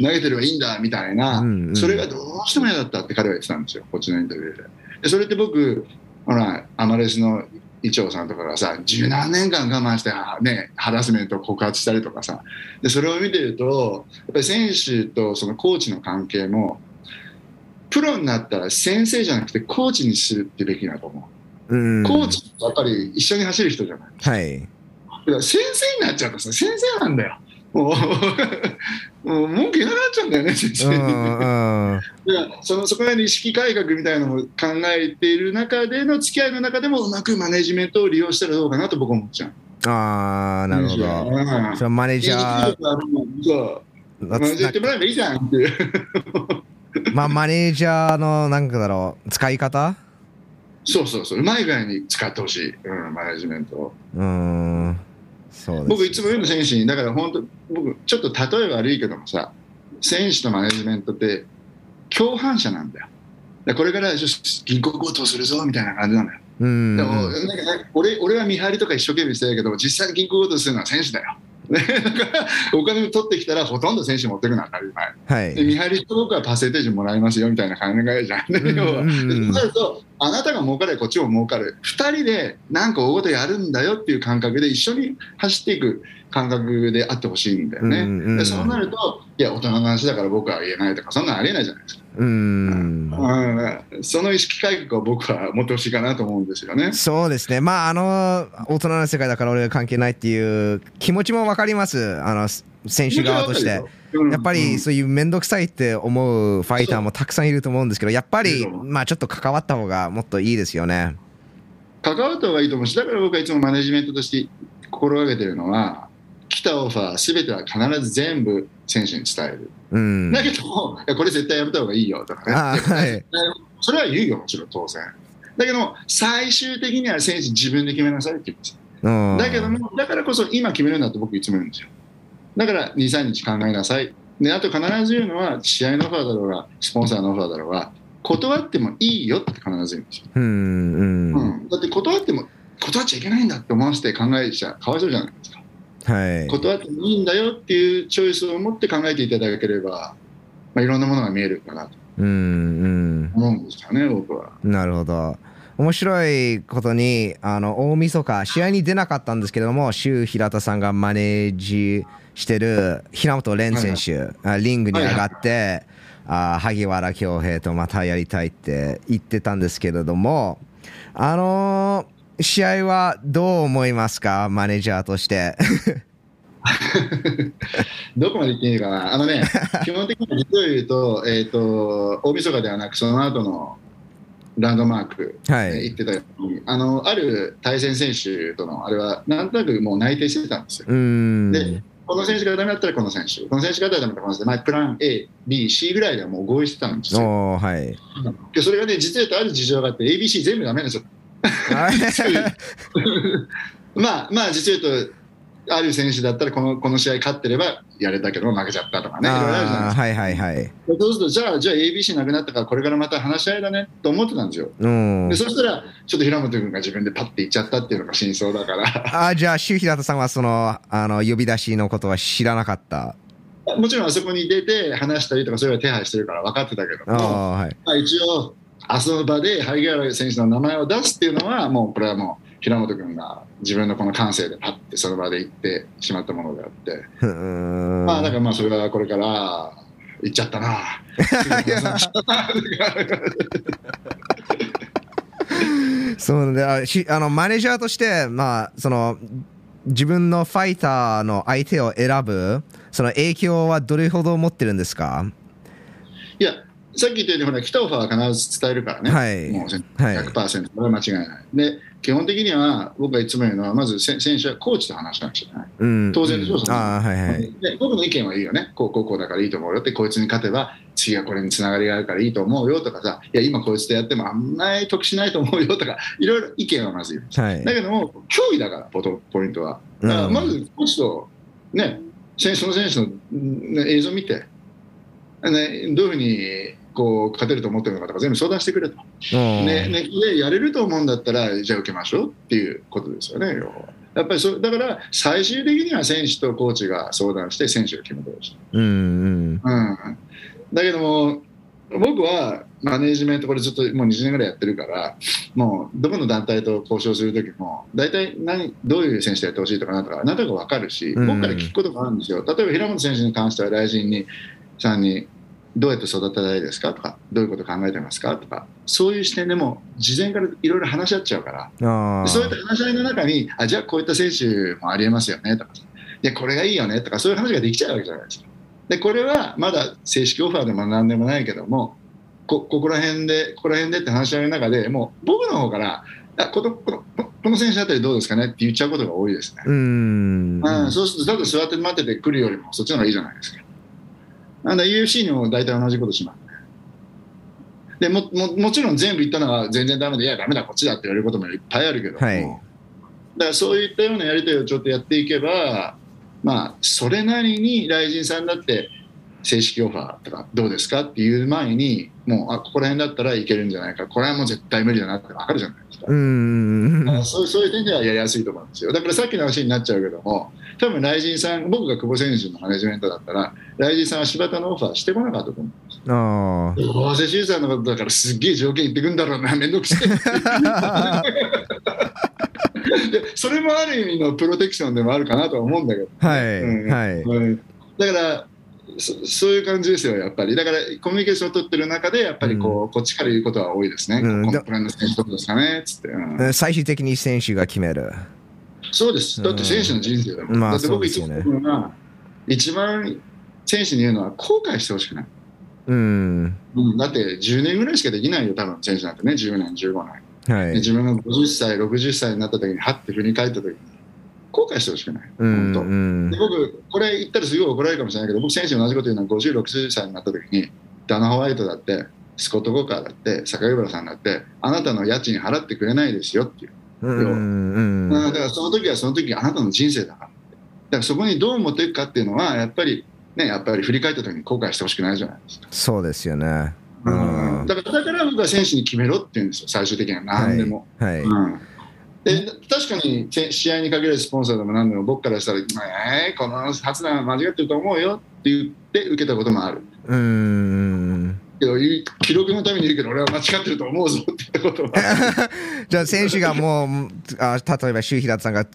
投げてればいいんだみたいな、うんうん。それがどうしても嫌だったって彼は言ってたんですよこっちのインタビューで。でそれって僕ほらアマレスの伊調さんとかがさ十何年間我慢して、ね、ハラスメントを告発したりとかさ。でそれを見てるとやっぱり選手とそのコーチの関係もプロになったら先生じゃなくてコーチにするってべきだと思う。うんコーチってやっぱり一緒に走る人じゃない？はい先生になっちゃうとさ、先生なんだよ。もう、もう文句言えなくなっちゃうんだよね、先生に。そのそこら辺の意識改革みたいなのを考えている中での付き合いの中でもうまくマネジメントを利用したらどうかなと僕は思っちゃう。ああなるほどうんそのマネージャーマネージャーやってもらえばいいじゃんっていう。まあマネージャーのなんかだろう使い方そうそうそう、うまい具合に使ってほしい、うん、マネジメントを。うん。そうです僕いつも言うの選手にだから本当僕ちょっと例え悪いけどもさ選手とマネジメントって共犯者なんだよ。だこれから銀行強盗するぞみたいな感じなのよ、うん。でもなんか俺俺は見張りとか一生懸命してるけど実際に銀行強盗するのは選手だよね。だからお金取ってきたらほとんど選手持ってくのは当たり前。はい。で見張りと僕はパーセンテージもらいますよみたいな考えじゃん、うん要はそうなるとあなたが儲かればこっちも儲かる2人でなんか大事やるんだよっていう感覚で一緒に走っていく感覚であってほしいんだよね、でそうなるといや大人の話だから僕は言えないとかそんなのありえないじゃないですか、うん。うん、その意識改革を僕は持ってほしいかなと思うんですよね。そうですね。まああの大人の世界だから俺は関係ないっていう気持ちも分かります。あの選手側として。うん。やっぱりそういう面倒くさいって思うファイターもたくさんいると思うんですけどやっぱりまあちょっと関わった方がもっといいですよね関わった方がいいと思うしだから僕はいつもマネジメントとして心がけてるのは来たオファーすべては必ず全部選手に伝えるうんだけどこれ絶対やめた方がいいよとかね。あはい それは言うよ、もちろん当然。だけども、最終的には選手自分で決めなさいって言うんですよ。うんだけども、だからこそ今決めるんだと僕いつも言うんですよ。だから2、3日考えなさい。で、あと必ず言うのは、試合のオファーだろうが、スポンサーのオファーだろうが、断ってもいいよって必ず言うんですよ。うんうんうん、だって断っても、断っちゃいけないんだって思わせて考えちゃかわいそうじゃないですか。はい。断ってもいいんだよっていうチョイスを持って考えていただければ、まあ、いろんなものが見えるかなと。うんうん。思うんですよね、僕は。なるほど。面白いことに、あの、大晦日、試合に出なかったんですけれども、周平田さんがマネージしてる平本蓮選手、あリングに上がって、あ萩原恭平とまたやりたいって言ってたんですけれども、あのー試合はどう思いますか、マネージャーとして。どこまで言っていいかな、あのね、基本的に実を言うと、えっ、と、大晦日ではなく、その後のランドマーク、はいってたように、あの、ある対戦選手との、あれは、なんとなくもう内定してたんですよ。でこの選手がダメだったらこの選手、この選手がダメだったらこの選手、まあ、プラン A、B、C ぐらいではもう合意してたんですよ。はい。でそれがね、実はある事情があって、ABC 全部ダメなんですよ。まあ、まあ、実を言うと、ある選手だったらこのこの試合勝ってればやれたけど負けちゃったとかね、いろいろあるじゃないですか。あーはいはいはい。そうすると、じゃあ、じゃあ ABC なくなったから、これからまた話し合いだねと思ってたんですよ。うんで、そしたら、ちょっと平本君が自分でパッて行っちゃったっていうのが真相だから、あじゃあ、周平田さんはそのあの呼び出しのことは知らなかった？もちろんあそこに出て話したりとか、それは手配してるから分かってたけどあも、ーはい。まあ、一応、あその場で萩原選手の名前を出すっていうのは、もうこれはもう平本君が自分のこの感性でパッてその場で言ってしまったものであって、まあだからまあそれはこれから言っちゃったな。そうであしあのマネージャーとして、まあ、その自分のファイターの相手を選ぶその影響はどれほど持ってるんですか？いや、さっき言ったように、ほら、来たオファーは必ず伝えるからね、はい。もうはい。100%、これは間違いない。で、基本的には、僕がいつも言うのは、まずせ選手はコーチと話しなくちゃいけない。うん。当然でしょそん。はいはい。で僕の意見はいいよね、こうこうこうだからいいと思うよって、こいつに勝てば、次はこれにつながりがあるからいいと思うよとかさ、いや、今こいつとやってもあんまり得しないと思うよとか、いろいろ意見はまず言う。はい。だけども、脅威だから、ポトポイントは。だからうんまず、コーチと、ね、選手その選手の、ね、映像見て、ね、どういうふうにこう勝てると思ってるのかとか、全部相談してくれと。うんねね、でやれると思うんだったら、じゃあ受けましょうっていうことですよね、要はやっぱりそだから、最終的には選手とコーチが相談して、選手が決めてほしい。うんうんうん、だけども、僕はマネージメント、これずっともう20年ぐらいやってるから、もうどこの団体と交渉するときも、大体何どういう選手でやってほしいとかなんとか、なんとか分かるし、うん僕から聞くことがあるんですよ。例えば平本選手に関しては、大臣にさんに、どうやって育てたいですか？とか、どういうこと考えてますか？とか、そういう視点でも、事前からいろいろ話し合っちゃうから、そういった話し合いの中に、あじゃあこういった選手もありえますよね？とか、いや、これがいいよね？とか、そういう話ができちゃうわけじゃないですか。で、これはまだ正式オファーでもなんでもないけども、こここら辺で、ここら辺でって話し合いの中でもう僕の方から、あこのこのここの選手あたりどうですかね？って言っちゃうことが多いですね。うん。うん、そうすると、ただ座って待っててくるよりも、そっちの方がいいじゃないですか。なんだ、UFC にも大体同じことしますね。でもももちろん全部言ったのは全然ダメで、いや、ダメだ、こっちだって言われることもいっぱいあるけども、はいだからそういったようなやり取りをちょっとやっていけば、まあ、それなりに雷神さんだって、正式オファーとかどうですかっていう前に、もう、あここら辺だったらいけるんじゃないか、これはもう絶対無理だなって分かるじゃないですか。うんあそうそういう点ではやりやすいと思うんですよ。だからさっきの話になっちゃうけども、多分雷神さん、僕が久保選手のマネジメントだったら、雷神さんは柴田のオファーしてこなかったと思う。あーどうせさんのことだからすっげえ条件言ってくんだろうな、めんどくせえ。でそれもある意味のプロテクションでもあるかなとは思うんだけど。はいうんはいうんだからそ、そういう感じですよ、やっぱり。だから、コミュニケーションを取ってる中で、やっぱりこう、こっちから言うことは多いですね。うんこのプランの選手ですかねつって。うん最終的に選手が決めるそうです。だって選手の人生だもん。まあだって僕いつそうですよね一番選手に言うのは後悔してほしくない。うんうん、だって10年ぐらいしかできないよ、多分選手なんてね、10年、15年。はいで自分が50歳、60歳になった時に、はって振り返った時に、後悔してほしくない。うん本当うんで僕、これ言ったらすごい怒られるかもしれないけど、僕、選手に同じこと言うのは、50、60歳になった時に、ダナ・ホワイトだって、スコット・ゴーカーだって、坂井原さんだって、あなたの家賃払ってくれないですよっていう。うんうんうん。だからその時はその時あなたの人生だから。だからそこにどう持っていくかっていうのは、やっぱり、ね、やっぱり振り返った時に後悔してほしくないじゃないですか。そうですよね。うん。だからだから僕は選手に決めろって言うんですよ、最終的には。何でも。はいうん。で確かにせ試合に限るスポンサーでも何でも僕からしたら、えー、この発談は間違ってると思うよって言って受けたこともある。うんけどい記録のために言うけど俺は間違ってると思うぞってことは。じゃあ選手がもうあ例えば周平さんが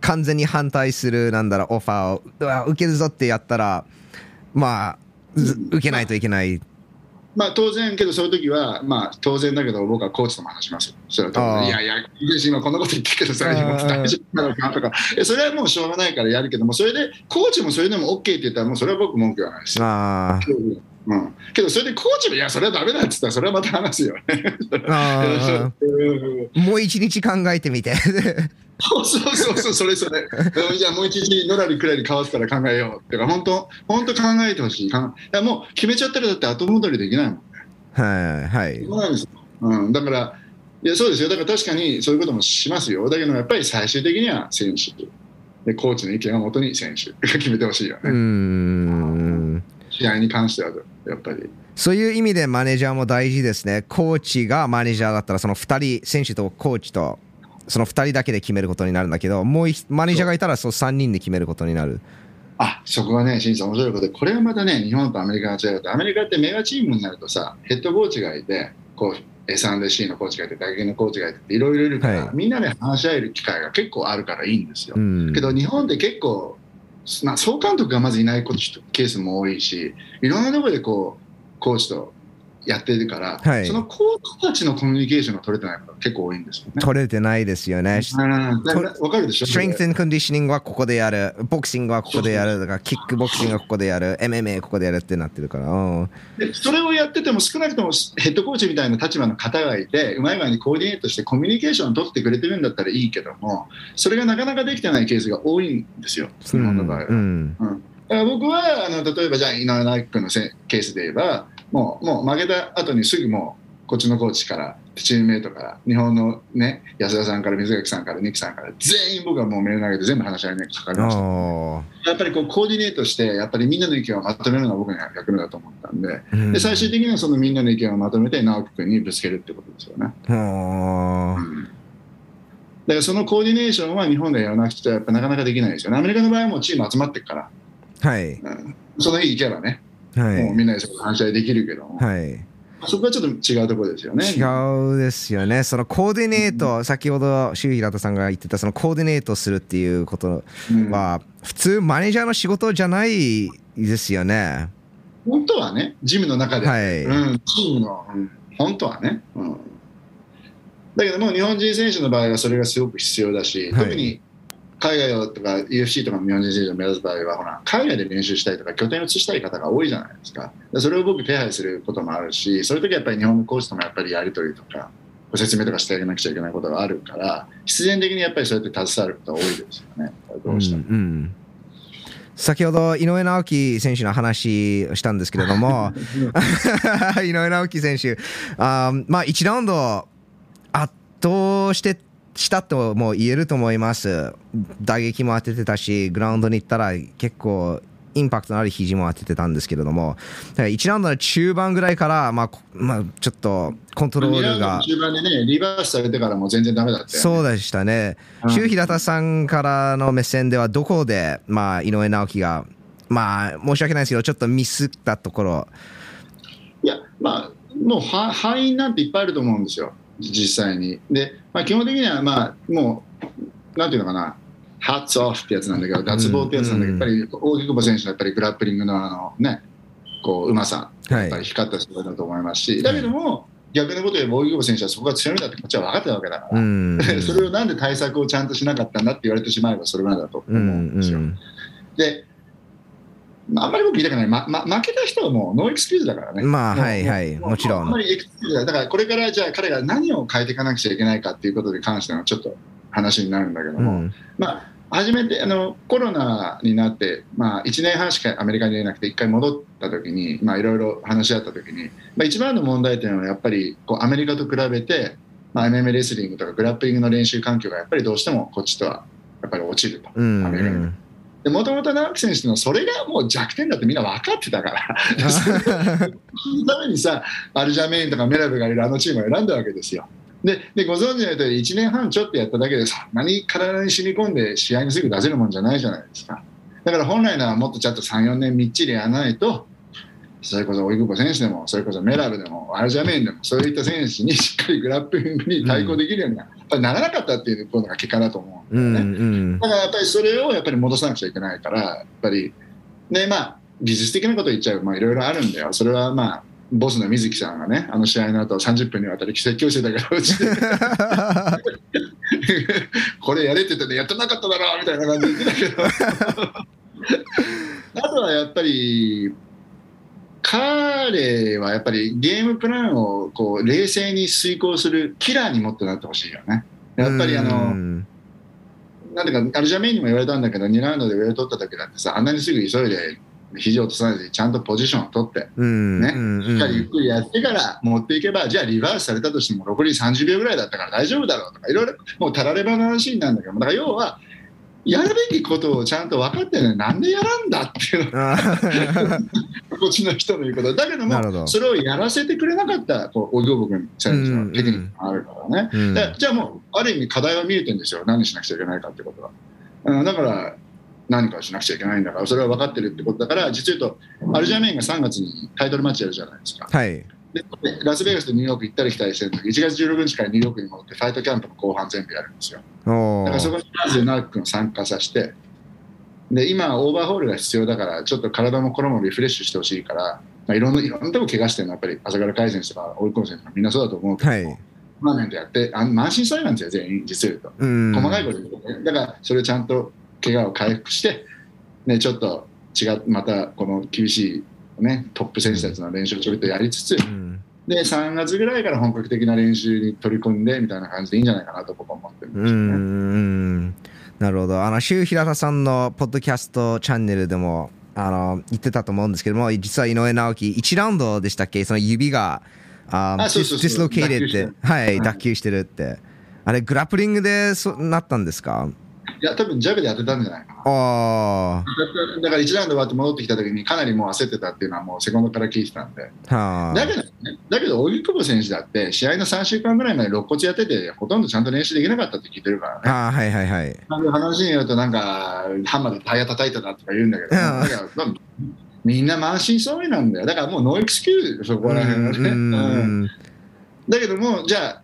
完全に反対するなんだろうオファーを受けるぞってやったらまあず受けないといけない。まあ、当然、けどそういう時は、まあ、当然だけど、僕はコーチとも話しますよ。それは。いやいや、今こんなこと言ってるけどさ、大丈夫なのかとか、えそれはもうしょうがないからやるけども、それで、コーチもそれでも OK って言ったら、もうそれは僕文句はないです。よ。あうん、けど、それでコーチも、いや、それはダメだって言ったら、それはまた話すよね。もう一日考えてみてそうそうそうそう、それそれ。うんじゃあもう一日のらりくらり交わすから考えようっていうか、本当、本当考えてほしい。いやもう決めちゃったらだって後戻りできないもん。はいはいそうなんですよ。うん、だから、いや、そうですよ。だから確かにそういうこともしますよ。だけどやっぱり最終的には選手。で、コーチの意見をもとに選手が決めてほしいよね。ん試合に関しては、やっぱり。そういう意味でマネージャーも大事ですね。コーチがマネージャーだったら、その2人、選手とコーチと、その2人だけで決めることになるんだけど、もう一マネージャーがいたら、そう3人で決めることになる。あそこはね、新さん、面白いことで、これはまたね、日本とアメリカが違うと、アメリカってメガチームになるとさ、ヘッドコーチがいて、こう S&C のコーチがいて、打撃のコーチがいて、いろいろいるから、はいみんなで話し合える機会が結構あるからいいんですよ。うんけど、日本って結構、まあ、総監督がまずいないコーチケースも多いし、いろんなところでこうコーチとやってるから、はい。そのコーチたちのコミュニケーションが取れてないことが結構多いんですよね。取れてないですよね。わかるでしょ？ストレングコンディショニングはここでやる、ボクシングはここでやる、だからキックボクシングはここでやる、MMA ここでやるってなってるから。それをやってても少なくともヘッドコーチみたいな立場の方がいてうまい具合にコーディネートしてコミュニケーションを取ってくれてるんだったらいいけどもそれがなかなかできてないケースが多いんですよ。日本の場合は。うん。だから僕はあの例えばじゃあ井上直樹君のせケースで言えばもうもう負けた後にすぐもうこっちのコーチからチームメイトから日本のね安田さんから水垣さんから二木さんから全員僕はもうメール投げて全部話し合いにかかりました。あやっぱりこうコーディネートしてやっぱりみんなの意見をまとめるのが僕には役目だと思ったんで。ーで最終的にはそのみんなの意見をまとめて直樹君にぶつけるってことですよね。あだからそのコーディネーションは日本でやらなくてはやっぱなかなかできないですよね。アメリカの場合はもうチーム集まってるから、ーはいうん、その日行けばね、はい。もうみんなでそこ話し合いできるけど。も、はい。そこはちょっと違うところですよね。違うですよね。そのコーディネート、先ほど周平田さんが言ってたそのコーディネートするっていうことうん。は、普通マネージャーの仕事じゃないですよね。本当はね、ジムの中で、はい。うん、チームの、うん。本当はね、うん。だけども日本人選手の場合はそれがすごく必要だし、はい。特に海外とか UFC とかの日本人選手を目指す場合はほら海外で練習したいとか拠点を移したい方が多いじゃないですか。でそれを僕手配することもあるしそういう時はやっぱり日本のコーチともやっぱりやり取りとかご説明とかしてあげなくちゃいけないことがあるから必然的にやっぱりそうやって携わることが多いですよね。どうしても。うんうん。先ほど井上直樹選手の話をしたんですけれども 井上直樹選手あーまあ1ラウンド圧倒してしたとも言えると思います。打撃も当ててたしグラウンドに行ったら結構インパクトのある肘も当ててたんですけれども。1ラウンドの中盤ぐらいから、まあこまあ、ちょっとコントロールが中盤でねリバースされてからもう全然ダメだったよね。そうでしたね。うん。周平田さんからの目線では、どこで、まあ、井上直樹が、まあ、申し訳ないですけど、ちょっとミスったところ。いや、まあ、もうは敗因なんていっぱいあると思うんですよ、実際に。で、まあ、基本的には、まあ、もう、なんていうのかな、ハッツオフってやつなんだけど、脱帽ってやつなんだけど、うんやっぱり大木久保選手のやっぱりグラップリングのあの、ね、こううまさ、はいやっぱり光った姿だと思いますし、だけども、逆のこと言えば大木久保選手はそこが強みだってこっちは分かってたわけだから。うん。それをなんで対策をちゃんとしなかったんだって言われてしまえばそれまでだと思ううんんですよ。うんで、まあ、あんまり僕言いたくない、まま、負けた人はもう no excuse だからね。まあはいはいもちろんあんまり excuse だだからこれからじゃあ彼が何を変えていかなくちゃいけないかっていうことに関してのちょっと話になるんだけども、うんまあ、初めてあのコロナになって、まあ、1年半しかアメリカにいなくて1回戻った時にまあいろいろ話し合った時に、まあ、一番の問題点はやっぱりこうアメリカと比べて、まあ、MMA レスリングとかグラップリングの練習環境がやっぱりどうしてもこっちとはやっぱり落ちると。うんアメリカにでもともと直樹選手のそれがもう弱点だってみんな分かってたから、そのためにさ、アルジャメインとかメラブがいるあのチームを選んだわけですよ。ででご存知の通り、1年半ちょっとやっただけで、そんなに体に染み込んで試合にすぐ出せるもんじゃないじゃないですか。だから本来ならもっとちゃんと3、4年みっちりやらないと、それこそ、オイグボ選手でも、それこそメラブでも、アルジャメインでも、そういった選手に しっかりグラップリングに対抗できるようにな,、やっぱりならなかったっていうことが結果だと思うんだよね。うんうんだからやっぱりそれをやっぱり戻さなくちゃいけないから、やっぱり、で、まあ、技術的なこと言っちゃう、まあいろいろあるんだよ。それはまあ、ボスの水木さんがね、あの試合の後30分にわたり説教してたから、うちでこれやれって言ってて、やってなかっただろうみたいな感じで言ってたけど、あとはやっぱり、彼はやっぱりゲームプランをこう冷静に遂行するキラーにもっとなってほしいよね。やっぱりあうの、んなんていうか、アルジャメインにも言われたんだけど、2ラウンドで上を取った時だってさ、あんなにすぐ急いで肘を落とさないで、ちゃんとポジションを取って、うんねうんしっかりゆっくりやってから持っていけば、じゃあリバースされたとしても残り30秒ぐらいだったから大丈夫だろうとか、いろいろ、もうたらればの話なんだけど、だから要は、やるべきことをちゃんと分かってるのになんでやらんだっていう こっちの人の言うことだけどもそれをやらせてくれなかったこう荻窪君選手のテクニックがあるからね、うん。でじゃあもうある意味課題は見えてるんですよ。何しなくちゃいけないかってことは、うん、だから何かをしなくちゃいけないんだからそれは分かってるってことだから実を言うとアルジャメインが3月にタイトルマッチやるじゃないですか。はい。でラスベガスとニューヨーク行ったり来たりしてる時1月16日からニューヨークに戻ってファイトキャンプの後半全部やるんですよ。おだからそーこにまず直樹君を参加させて、で今、オーバーホールが必要だから、ちょっと体も心もリフレッシュしてほしいから、まあ、いろんないろんなとこ怪我してるのは、やっぱり朝倉海選手とか追い込む選手とかみんなそうだと思うけど、はい。トーナメントやって、あ満身創痍なんですよ、全員、実を言うと。うん。細かいこと言うとね、だからそれをちゃんと怪我を回復して、ね、ちょっと違う、またこの厳しい、ね、トップ選手たちの練習をちょびっとやりつつ、うん。で3月ぐらいから本格的な練習に取り込んでみたいな感じでいいんじゃないかなと僕は思ってるんうですよね。んなるほど。あの周平田さんのポッドキャストチャンネルでもあの言ってたと思うんですけども実は井上直樹1ラウンドでしたっけ？その指がああそうそうそう。dislocated って脱臼してはいうん脱臼してるって。あれグラップリングでそなったんですか？いや、多分ジャブで当てたんじゃないかな。あだから1ラウンド終わって戻ってきた時にかなりもう焦ってたっていうのはもうセコンドから聞いてたんで。あはあだけどね、だけど、荻久保選手だって試合の3週間ぐらい前に肋骨やってて、ほとんどちゃんと練習できなかったって聞いてるからね。あはいはいはい話によると、なんか、ハンマーでタイヤ叩いたなとか言うんだけど、うんだからまあみんな満身創痍なんだよ。だからもう no excuse、そこら辺はね。うんうんだけども、じゃあ、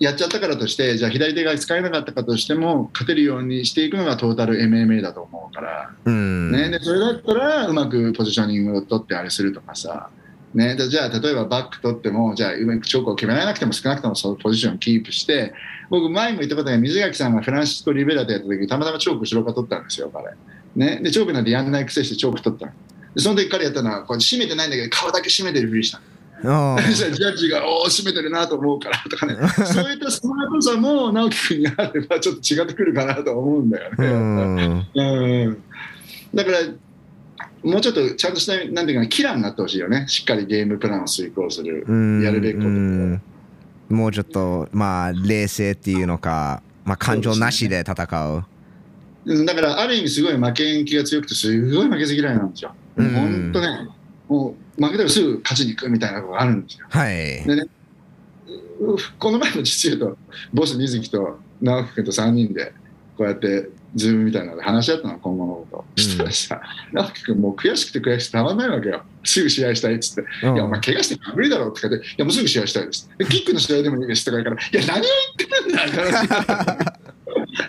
やっちゃったからとして、じゃあ左手が使えなかったかとしても、勝てるようにしていくのがトータル MMA だと思うから。うん。ね、でそれだったらうまくポジショニングを取ってあれするとかさ、ね、でじゃあ例えばバック取ってもじゃあうまくチョークを決められなくても少なくともそのポジションをキープして僕前も言ったことが水垣さんがフランシスコ・リベラとやった時たまたまチョーク後ろから取ったんですよ彼、ね、でチョークなんてやんない癖してチョーク取ったその時彼やったのはこう締めてないんだけど顔だけ締めてるふりしたのジャッジがおお締めてるなと思うからとかね。そういったスマートさも直樹君にあればちょっと違ってくるかなと思うんだようね。ん。うん。だから、もうちょっとちゃんとした、なんていうかな、キラーになってほしいよね、しっかりゲームプランを遂行する、うん。やるべきことうん。もうちょっとまあ冷静っていうのかまあ感情なしで戦う。うん。だから、ある意味、すごい負けん気が強くて、すごい負けず嫌いなんですよ。うん。本当ね、もう負けたらすぐ勝ちに行くみたいなことがあるんですよ。はいでね、うこの前の実言うと、ボス水木と直樹君と3人で、こうやって、ズームみたいなので話し合ったの、今後のこと。うんしたらさ、直樹君もう悔しくて悔しくてたまんないわけよ。すぐ試合したいっつって。いや、お前、怪我して無理だろって言って、いや、もうすぐ試合したいです。でキックの試合でもいいですとか言うから、いや、何を言ってるんだって話 だか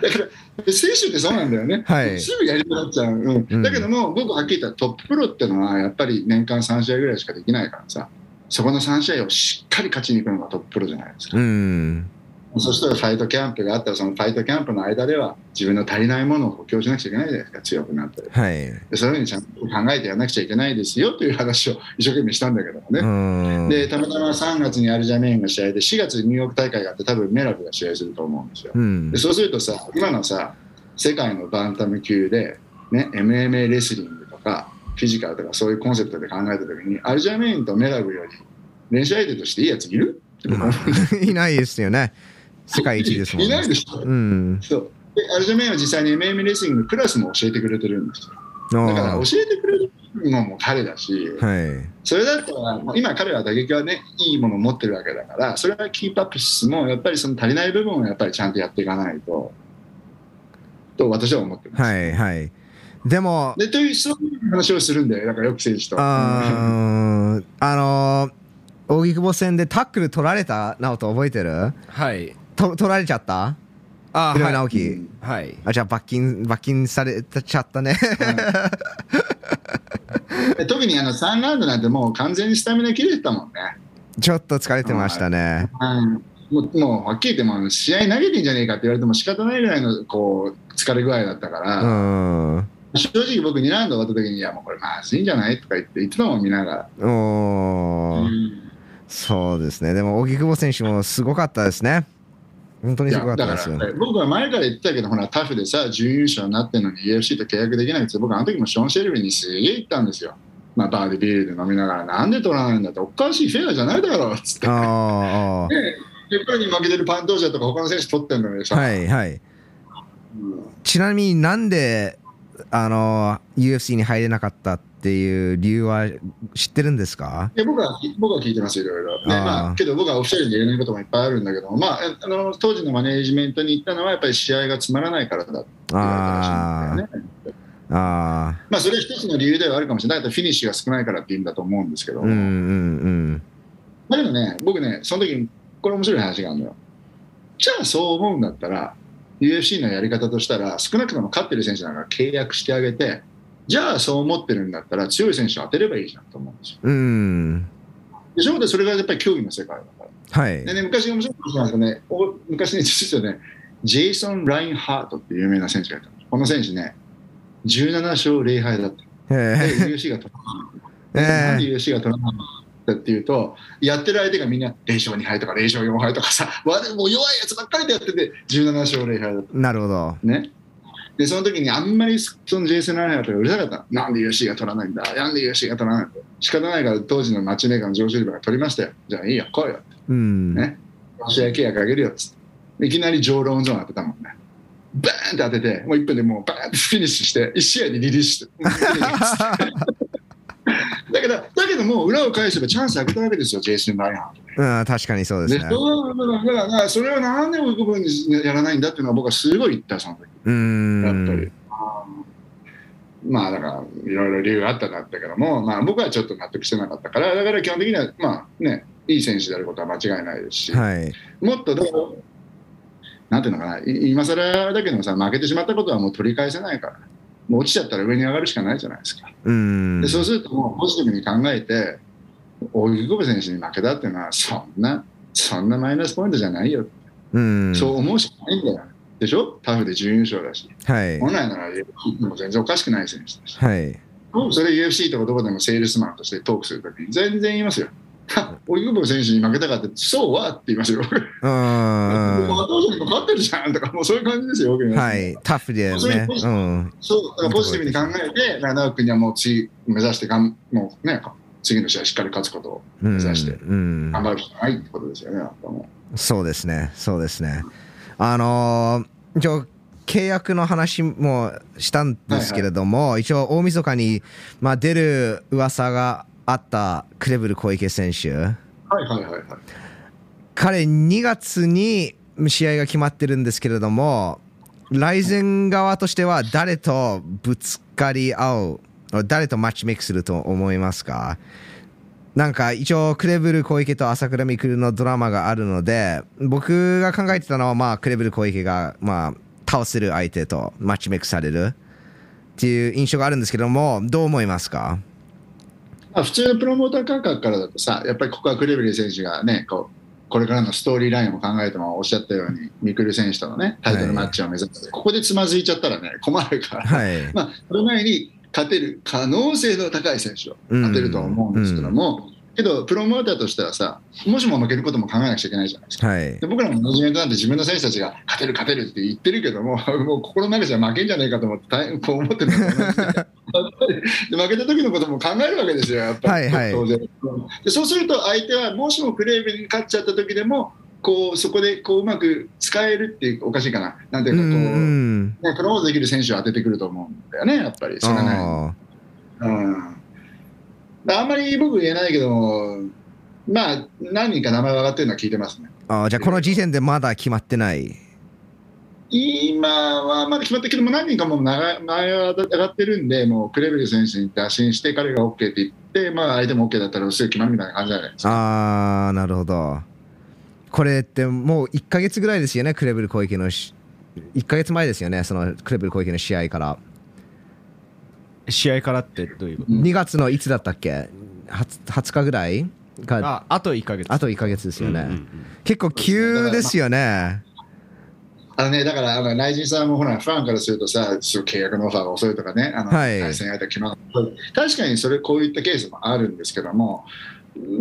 ら、で選手ってそうなんだよね。はいすぐやりたくなっちゃう。うんうんだけども、僕はっきり言ったらトッププロってのは、やっぱり年間3試合ぐらいしかできないからさ、そこの3試合をしっかり勝ちに行くのがトッププロじゃないですか。うんそしたらファイトキャンプがあったら、そのファイトキャンプの間では、自分の足りないものを補強しなくちゃいけないじゃないですか、強くなったり。はいでそういうふうにちゃんと考えてやらなくちゃいけないですよという話を一生懸命したんだけどもね。うんでたまたま3月にアルジャメインが試合で4月にニューヨーク大会があって多分メラブが試合すると思うんですよ。うんでそうするとさ今のさ世界のバンタム級で、ね、MMA レスリングとかフィジカルとかそういうコンセプトで考えた時にアルジャメインとメラブより練習相手としていいやついる？いないですよね世界一ですもんいないでしょ、うん。そう。でアルジャメインは実際に MMA レスリングのクラスも教えてくれてるんですよ。だからあ教えてくれるのも彼だし、ーはい。それだったら、もう今彼は打撃はね、いいものを持ってるわけだから、それはキープアップしつつも、やっぱりその足りない部分をやっぱりちゃんとやっていかないと、と私は思ってます。はいはい。でもでという、そういう話をするんで、だからよく選手と。あーあのー荻窪戦でタックル取られた直人覚えてる？はいと取られちゃった？あ井上直はい、樹、はい、あじゃあ罰金罰金されちゃったねで 特にあの3ラウンドなんてもう完全にスタミナ切れてたもんね。ちょっと疲れてましたね。うんもうもうはっきり言ってもう試合投げてんじゃねえかって言われても仕方ないぐらいのこう疲れ具合だったから、うん。正直僕2ラウンド終わった時にいやもうこれまずいんじゃないとか言って言ってたもん見ながら。おーそうですね。でも、荻久保選手もすごかったですね。本当にすごかったですよ。ら僕は前から言ってたけどほらタフでさ準優勝になってるのに UFC と契約できないって僕あの時もショーン・シェルビーにすげえ言ったんですよ。まあ、バーでビールで飲みながらなんで取らないんだっておかしいフェアじゃないだろうっつって。あでやっぱり負けてるパントージャとか他の選手取ってんのにー。さ、はいはい。うんちなみになんで、あの、UFC に入れなかったっていう理由は知ってるんですか？で僕は僕は聞いてます、いろいろ。であーまあ、けど僕はオフィシャルに言えないこともいっぱいあるんだけど、まあ、あの当時のマネージメントに言ったのは、やっぱり試合がつまらないからだって言われたらしいんだよね。あまあ、それは一つの理由ではあるかもしれない。フィニッシュが少ないからって言うんだと思うんですけど、あ。うんうんだけどね、僕ね、その時にこれ面白い話があるのよ。じゃあそう思うんだったら、UFC のやり方としたら、少なくとも勝ってる選手なんか契約してあげて、じゃあそう思ってるんだったら、強い選手を当てればいいじゃんと思うんですよ。うん。うん。でしょでそれがやっぱり競技の世界だから。はいで。ね、昔面白い話なんですけどね、お昔ね、実はね、ジェイソン・ラインハートっていう有名な選手がいたのこの選手ね、17勝0敗だった。で、え UFC が取らない。なんで UFC が取らないんだっていうと、やってる相手がみんな0勝2敗とか0勝4敗とかさ、わもう弱いやつばっかりでやってて、17勝0敗だった。ーなるほど。ね。で、その時にあんまりそのジェイソン・ラインハートがうるさかった。なんで UFC が取らないんだなんで UFC が取らないんだ仕方ないから当時のマッチメーカーのジョージ・リバーが取りましたよ。じゃあいいよ、来いよ。うん。ね試合契約あげるよっつって。いきなり上ローンゾーン当てたもんね。バーンって当てて、もう1分でもうバーンってフィニッシュして、1試合でリリースして。だけど、だけどもう裏を返せばチャンスあげたわけですよ、ジェイソン・ラインハートうん、確かにそうでで。すね。だからだからそれをなんで追い込むにやらないんだっていうのは僕はすごい言った、その時。うやっん。ぱり。まあだからいろいろ理由があったんだったけども、まあ、僕はちょっと納得してなかったからだから基本的にはまあねいい選手であることは間違いないですし、はい。もっとどうなんていうのかない今更だけどさ負けてしまったことはもう取り返せないからもう落ちちゃったら上に上がるしかないじゃないですか、うんで。そうするともうポジティブに考えて大木久保選手に負けたっていうのはそんなそんなマイナスポイントじゃないよ、うん。そう思うしかないんだよでしょ？タフで準優勝だしはい。本来ならも全然おかしくない選手だしはい。それ UFC とかどこでもセールスマンとしてトークするときに全然言いますよ。荻久保選手に負けたかって、そうはって言いますよ。僕うん。もう後にも勝ってるじゃんとか、もうそういう感じですよ、ははい。タフでね。うん。そう、だからポジティブに考えて、長尾君にはもう次目指してがん、もうね、次の試合しっかり勝つことをうん目指してうん。頑張るしかないってことですよね、やっぱもそうですね。そうですね。あのー、一応、契約の話もしたんですけれども、一応、大晦日に、まあ、出る噂があったクレブル小池選手。う。はいはいはいはい。彼、2月に試合が決まってるんですけれども、ライゼン側としては誰とぶつかり合う、誰とマッチメイクすると思いますか？なんか一応クレブル小池と朝倉未来のドラマがあるので僕が考えてたのはまあクレブル小池がまあ倒せる相手とマッチメイクされるっていう印象があるんですけどもどう思いますか？まあ、普通のプロモーター感覚からだとさ、やっぱりここはクレベリー選手がね、こうこれからのストーリーラインを考えてもおっしゃったように、ミクル選手とのね、タイトルマッチを目指して、ここでつまずいちゃったらね、困るから、はい。まあ、その前に勝てる可能性の高い選手を当てるとは思うんですけども、けど、プロモーターとしてはさ、もしも負けることも考えなくちゃいけないじゃないですか。はい。で僕らのマネジメントなんて自分の選手たちが勝てる、勝てるって言ってるけども、もう心の中じゃ負けんじゃないかと思ってこう思ってるんだと思うんです で負けた時のことも考えるわけですよ、やっぱり、はいはい。当然。で。そうすると相手は、もしもクレーブに勝っちゃった時でも、こうそこでこううまく使えるっていう、おかしいかな、なんていううかこう、んね、プロモートできる選手を当ててくると思うんだよね、やっぱり、それはね。あうん。あんまり僕言えないけど、まあ、何人か名前が上がってるのは聞いてますね。ーあーじゃあこの時点でまだ決まってない今はまだ決まったけども、何人かも名前が上がってるんで、もうクレベル選手に打診して、彼が OK って言って、まあ、相手も OK だったらすぐ決まるみたいな感じじゃないですか。ああなるほど。これってもう1か月ぐらいですよねクレブル小池のし1か月前ですよねそのクレブル小池の試合から。試合からってどういうこと？うん2月のいつだったっけ？20, 20日ぐらいか。ああと1ヶ月。あと1ヶ月ですよね、うんうんうん。結構急ですよね、あのね、だから、あの、ライジンさんもほら、ファンからするとさ、そう契約のオファーが遅いとかね、あの、はい対戦相手が決まる。確かにそれ、こういったケースもあるんですけども、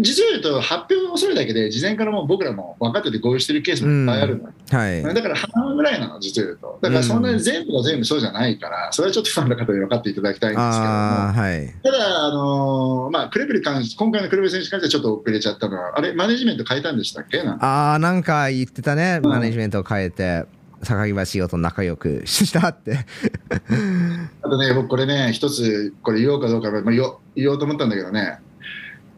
実を言うと、発表が遅いだけで、事前からもう僕らも分かってて合意してるケースもいっぱいあるのよ。はいだから半分ぐらいなの、実を言うと。だからそんなに全部が全部そうじゃないから、それはちょっとファンの方に分かっていただきたいんですけども。ああはいただ、あのーまあ、クレベル関し今回のクレベル選手に関してはちょっと遅れちゃったのは、あれ、マネジメント変えたんでしたっけ？ああなんか言ってたね、うんマネジメントを変えて坂木橋と仲良くしたってあとね、僕これね、一つ、これ言おうかどうか、まあ、言おう言おうと思ったんだけどね、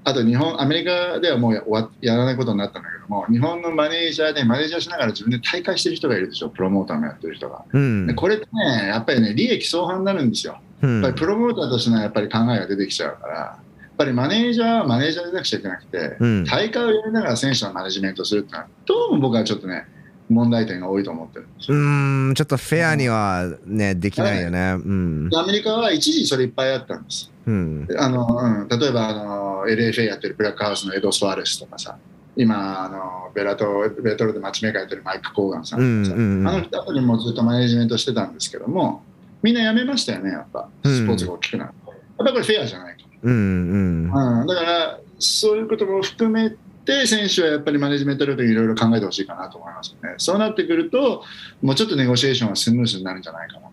あと日本、アメリカではもうややらないことになったんだけども、日本のマネージャーで、マネージャーしながら自分で大会してる人がいるでしょ、プロモーターもやってる人が。うんこれってね、やっぱりね、利益相反になるんですよ。うんやっぱりプロモーターとしてのやっぱり考えが出てきちゃうから、やっぱりマネージャーはマネージャーでなくちゃいけなくて、うん大会をやりながら選手のマネジメントするってのは、どうも僕はちょっとね、問題点が多いと思ってる。んですうんちょっとフェアにはねできないよね。うん。でアメリカは一時それいっぱいあったんです。うん。あのうん、例えばあの LFA やってるブラックハウスのエド・スワレスとかさ、今あのベラト、ベラトルでマッチメーカーやってるマイク・コーガンさんとかさ、うんうん。うんあの人あたりもずっとマネジメントしてたんですけども、みんな辞めましたよね、やっぱ、スポーツが大きくなる。やっぱこれフェアじゃないかうんうん。ら、うん、だから、そういうことも含めて、選手はやっぱりマネジメントいろいろ考えてほしいかなと思いますね。そうなってくると、もうちょっとネゴシエーションはスムーズになるんじゃないかなと。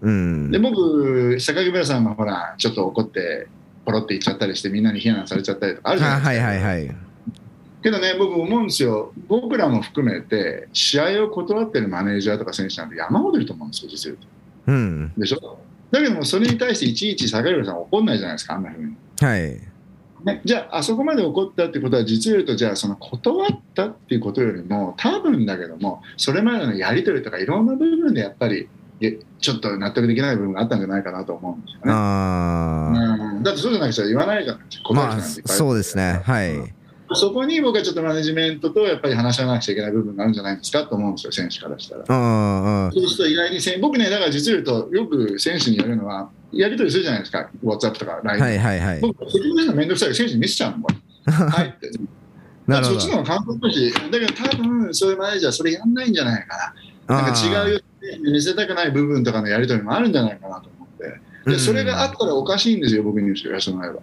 うんで僕、坂木村さんがほら、ちょっと怒って、ポロって言っちゃったりして、みんなに非難されちゃったりとかあるじゃないですか。はいはいはいはいけどね、僕思うんですよ、僕らも含めて、試合を断ってるマネージャーとか選手なんて山ほどいると思うんですよ、実は言ううんと。でしょ？だけども、それに対していちいち坂井さん怒んないじゃないですか、あんなふうに。はいね、じゃあ、あそこまで怒ったってことは、実を言うと、じゃあ、その断ったっていうことよりも、多分だけども、それまでのやり取りとか、いろんな部分でやっぱり、えちょっと納得できない部分があったんじゃないかなと思うんですよね。ああうん、だってそうじゃなくて言わないじゃないですか。まあそうですね。はいそこに僕はちょっとマネジメントとやっぱり話し合わなくちゃいけない部分があるんじゃないですかと思うんですよ、選手からしたら。そうすると意外に僕ね、だから実を言うと、よく選手に言われるのは、やり取りするじゃないですか、WhatsApp とか LINE とか。はいはいはい僕、説明するのめんどくさい選手に見せちゃうの、これはいって。なるほどそっちの方が簡単だし、だけど多分、そういうマネージャーはそれやんないんじゃないかな。なんか違うよ見せたくない部分とかのやり取りもあるんじゃないかなと思って。でそれがあったらおかしいんですよ、僕に言わせてもらえば。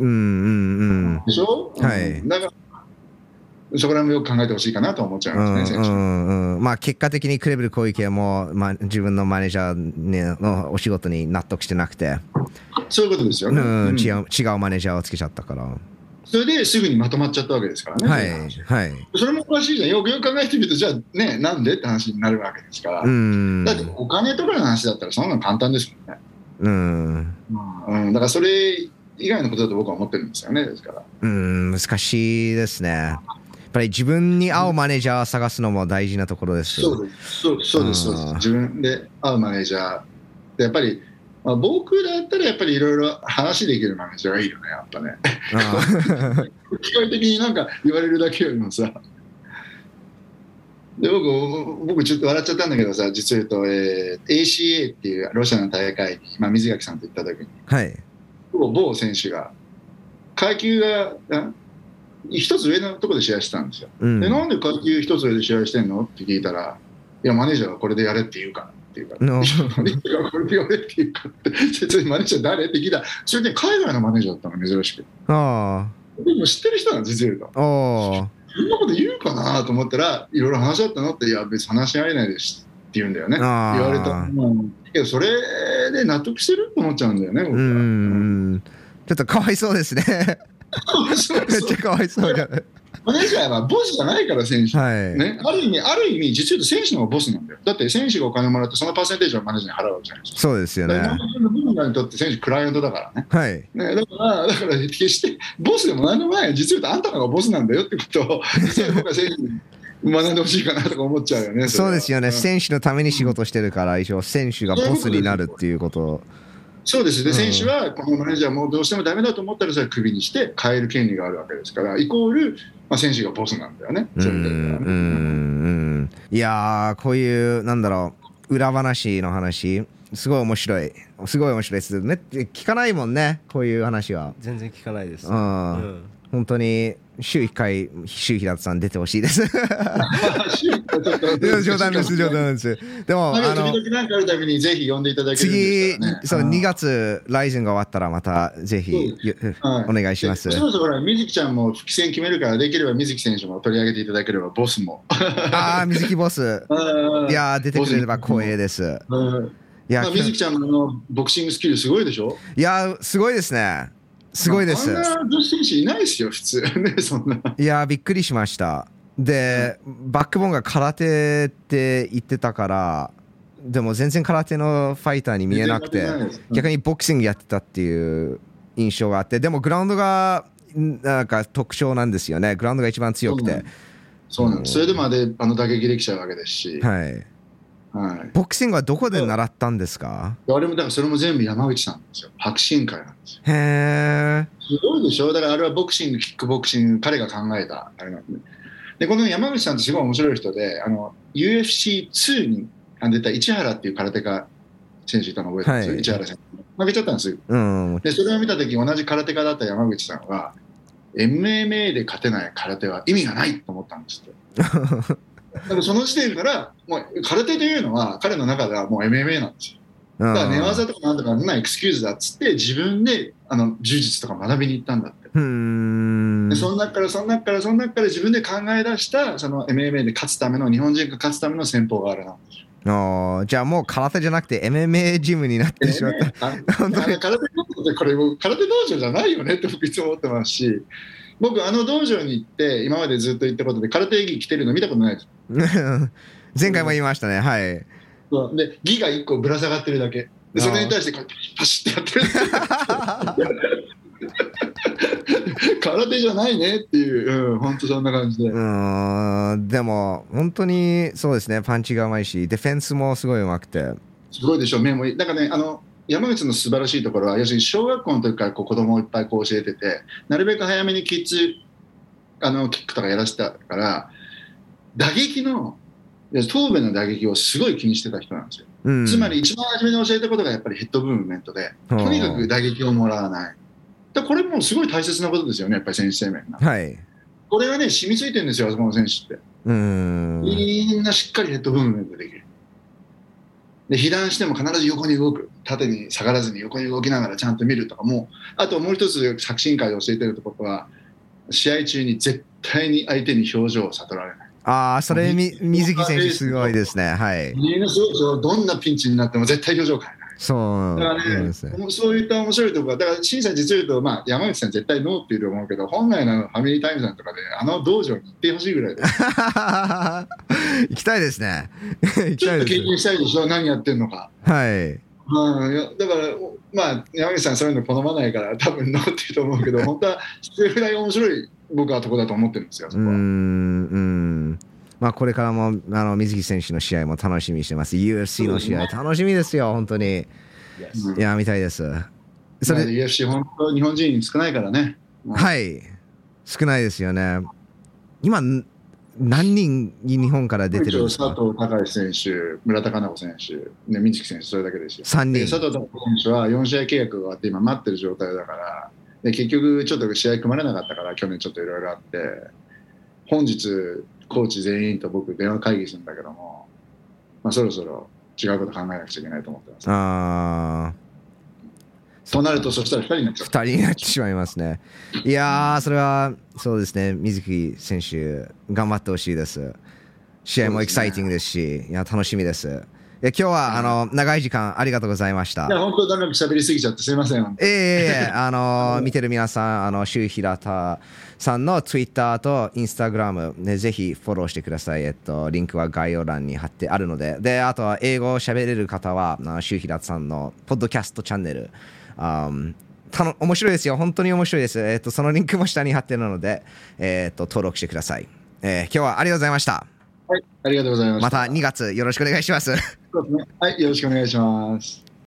うんうんうんでしょ、はいうんだからそこら辺もよく考えてほしいかなと思っちゃいうんますね、選手。うんうんまあ結果的にクレベル小池も、まあ、自分のマネージャー、ね、のお仕事に納得してなくて、そういうことですようね。うんん違う違うマネージャーをつけちゃったから。それですぐにまとまっちゃったわけですからね。はいはい。それもおかしいじゃん。よくよく考えてみると、じゃあね、なんでって話になるわけですから。うんだってお金とかの話だったらそんなの簡単ですもんね。うんうん、だからそれ以外のことだと僕は思ってるんですよね。ですから。うん難しいですね。やっぱり自分に合うマネージャーを探すのも大事なところです。そうです。そうです。そうです自分で会うマネージャー。でやっぱり、まあ、僕だったらやっぱりいろいろ話できるマネージャーがいいよね、やっぱね。あ機械的になんか言われるだけよりもさ。で僕、僕ちょっと笑っちゃったんだけどさ、実を言うと、えー ACA っていうロシアの大会に、まあ、水垣さんと行った時に、はい。某某選手が、階級があ一つ上のところで試合してたんですよ。うんで、なんで階級一つ上で試合してんの？って聞いたら、いや、マネージャーがこれでやれって言うからっていうから、マネージャーがこれでやれって言うからって、説明マネージャー誰って聞いたら、それで海外のマネージャーだったの、珍しく。あでも知ってる人なの、実を言うと。あ。おーそんなこと言うかなと思ったら、いろいろ話し合ったのって、いや、別に話し合えないですって言うんだよね。言われた。うんけど、それで納得してると思っちゃうんだよね、僕は。ちょっとかわいそうですね。そうめっちゃかわいそうじゃない。マネージャーはボスじゃないから、選手。はい。ね、ある意味、ある意味、実は選手のボスなんだよ。だって選手がお金もらって、そのパーセンテージをマネージャーに払うわけじゃないですか。そうですよねマネにとって選手、クライアントだからね。はい。ねだから、だから決してボスでも何でもない、実はあんたのがボスなんだよってことを、僕は選手に学んでほしいかなとか思っちゃうよね。そうですよね。ん選手のために仕事してるから、一応選手がボスになるっていうこと。そうです。で、うん選手はこのマネージャーもうどうしてもダメだと思ったら、それはクビにして変える権利があるわけですから、イコール、まあ、選手がボスなんだよね。うんうそういう。いやー、こういう、なんだろう、裏話の話。すごい面白い。すごい面白いです。ね、聞かないもんね、こういう話は。全然聞かないです。うんうん本当に週1回、週平田さん出てほしいです。冗談です、冗談です。でも、ああの、次そう、ん2月、ライズンが終わったらまたぜひ、お願いしますで。そろそろほら、水木ちゃんも復帰戦決めるから、できれば水木選手も取り上げていただければ、ボスも。ああ、水木ボス。いやー、出てくれれば光栄です。うんいやまあ、水木ちゃんのボクシングスキルすごいでしょ？いやー、すごいですね。すごいです。あんな女子選手いないですよ、普通。ね、そんな。いやーびっくりしました。で、バックボーンが空手って言ってたから、でも全然空手のファイターに見えなくて逆にボクシングやってたっていう印象があって、でもグラウンドがんなんか特徴なんですよね。グラウンドが一番強くて。そうなんです。それでまであの打撃できちゃうわけですし。はい。はい。ボクシングはどこで習ったんですか？あれもだからそれも全部山口さんですよ。白進会なんですよ。へえ。すごいでしょ？だからあれはボクシング、キックボクシング、彼が考えたあれなんで。で、この山口さんってすごい面白い人で、あの、UFC2 に出た市原っていう空手家選手いたの覚えてます、はい市原選手。負けちゃったんですよ。うん。で、それを見たとき、同じ空手家だった山口さんは、MMA で勝てない空手は意味がないと思ったんですって。でもその時点から、もう空手というのは、彼の中ではもう MMA なんですよ。だから寝技とかなんとかなエクスキューズだっつって、自分であの柔術とか学びに行ったんだって。うーんで。その中から、その中から、その中から自分で考え出した、その MMA で勝つための、日本人が勝つための戦法があるな。あーじゃあもう空手じゃなくて MMA ジムになってしまった。空手道場ってこれ空手道場じゃないよねって僕いつも思ってますし僕あの道場に行って今までずっと言ったことで空手着着てるの見たことないです 前回も言いましたね。はい。そうで着が1個ぶら下がってるだけ。でそれに対してこうやってパシッてやってる。空手じゃないねっていう、うん、本当そんな感じで、うーん。でも本当にそうですね。パンチがうまいしディフェンスもすごいうまくて。すごいでしょ目もいい。だからねあの山口の素晴らしいところは要するに小学校の時からこう子供をいっぱいこう教えててなるべく早めにキッズあのキックとかやらせたから打撃のいや頭部の打撃をすごい気にしてた人なんですよ、うん。つまり一番初めに教えたことがやっぱりヘッドムーブメントでとにかく打撃をもらわない。だこれもすごい大切なことですよねやっぱり選手生命がはい。これがね染みついてるんですよあそこの選手って。うーん。みんなしっかりヘッドムーブメントできる。で、被弾しても必ず横に動く。縦に下がらずに横に動きながらちゃんと見るとかも、あともう一つ作新会で教えてるところは、試合中に絶対に相手に表情を悟られない。ああそれみ水木選手すごいですね。はい。みんなすごいですよ。どんなピンチになっても絶対表情を変えない。そうだからねそうですね、そういった面白いところだから、審査実を言うと、まあ、山口さん絶対ノーって言うと思うけど、本来のファミリータイムさんとかで、あの道場に行ってほしいぐらいで、行きたいですね。行きちょっと経たいです験したいでしょ、何やってんのか。はい。うん、だから、まあ、山口さん、そういうの好まないから、多分ノーって言うと思うけど、本当はそれぐらい面白い僕はとこだと思ってるんですよ、そうこは。うんまあこれからもあの水木選手の試合も楽しみにしてます。UFC の試合楽しみですよ本当に。うん。いや見たいです。そまあれ UFC、本当、日本人少ないからね。はい。少ないですよね。今ん何人日本から出てるんです佐か藤孝選手、村田佳菜子選手、ね、水木選手、それだけですよ。3で人佐藤孝子選手は4試合契約が終わって、今、待ってる状態だから、で結局、ちょっと試合組まれなかったから、去年ちょっといろいろあって、本日、コーチ全員と僕、電話会議するんだけども、まあ、そろそろ違うこと考えなくちゃいけないと思ってます。あとなると、そしたら2人になっちゃう。2人になってしまいますね。いやーそれはそうですね。水木選手頑張ってほしいです。試合もエキサイティングですしいや楽しみですえ今日はあの長い時間ありがとうございましたいや、本当、長く喋りすぎちゃって、すいません。ええええ あの見てる皆さん、あの周平田さんの Twitter と Instagram、ね、ぜひフォローしてください。えっと、リンクは概要欄に貼ってあるので、で、あとは英語を喋れる方は、あ周平田さんのポッドキャストチャンネル、あたの面白いですよ。本当に面白いです。えっと、そのリンクも下に貼ってるので、えっと、登録してください。えー今日はありがとうございました。はい、ありがとうございました。また2月よろしくお願いします。そうですねはい、よろしくお願いします。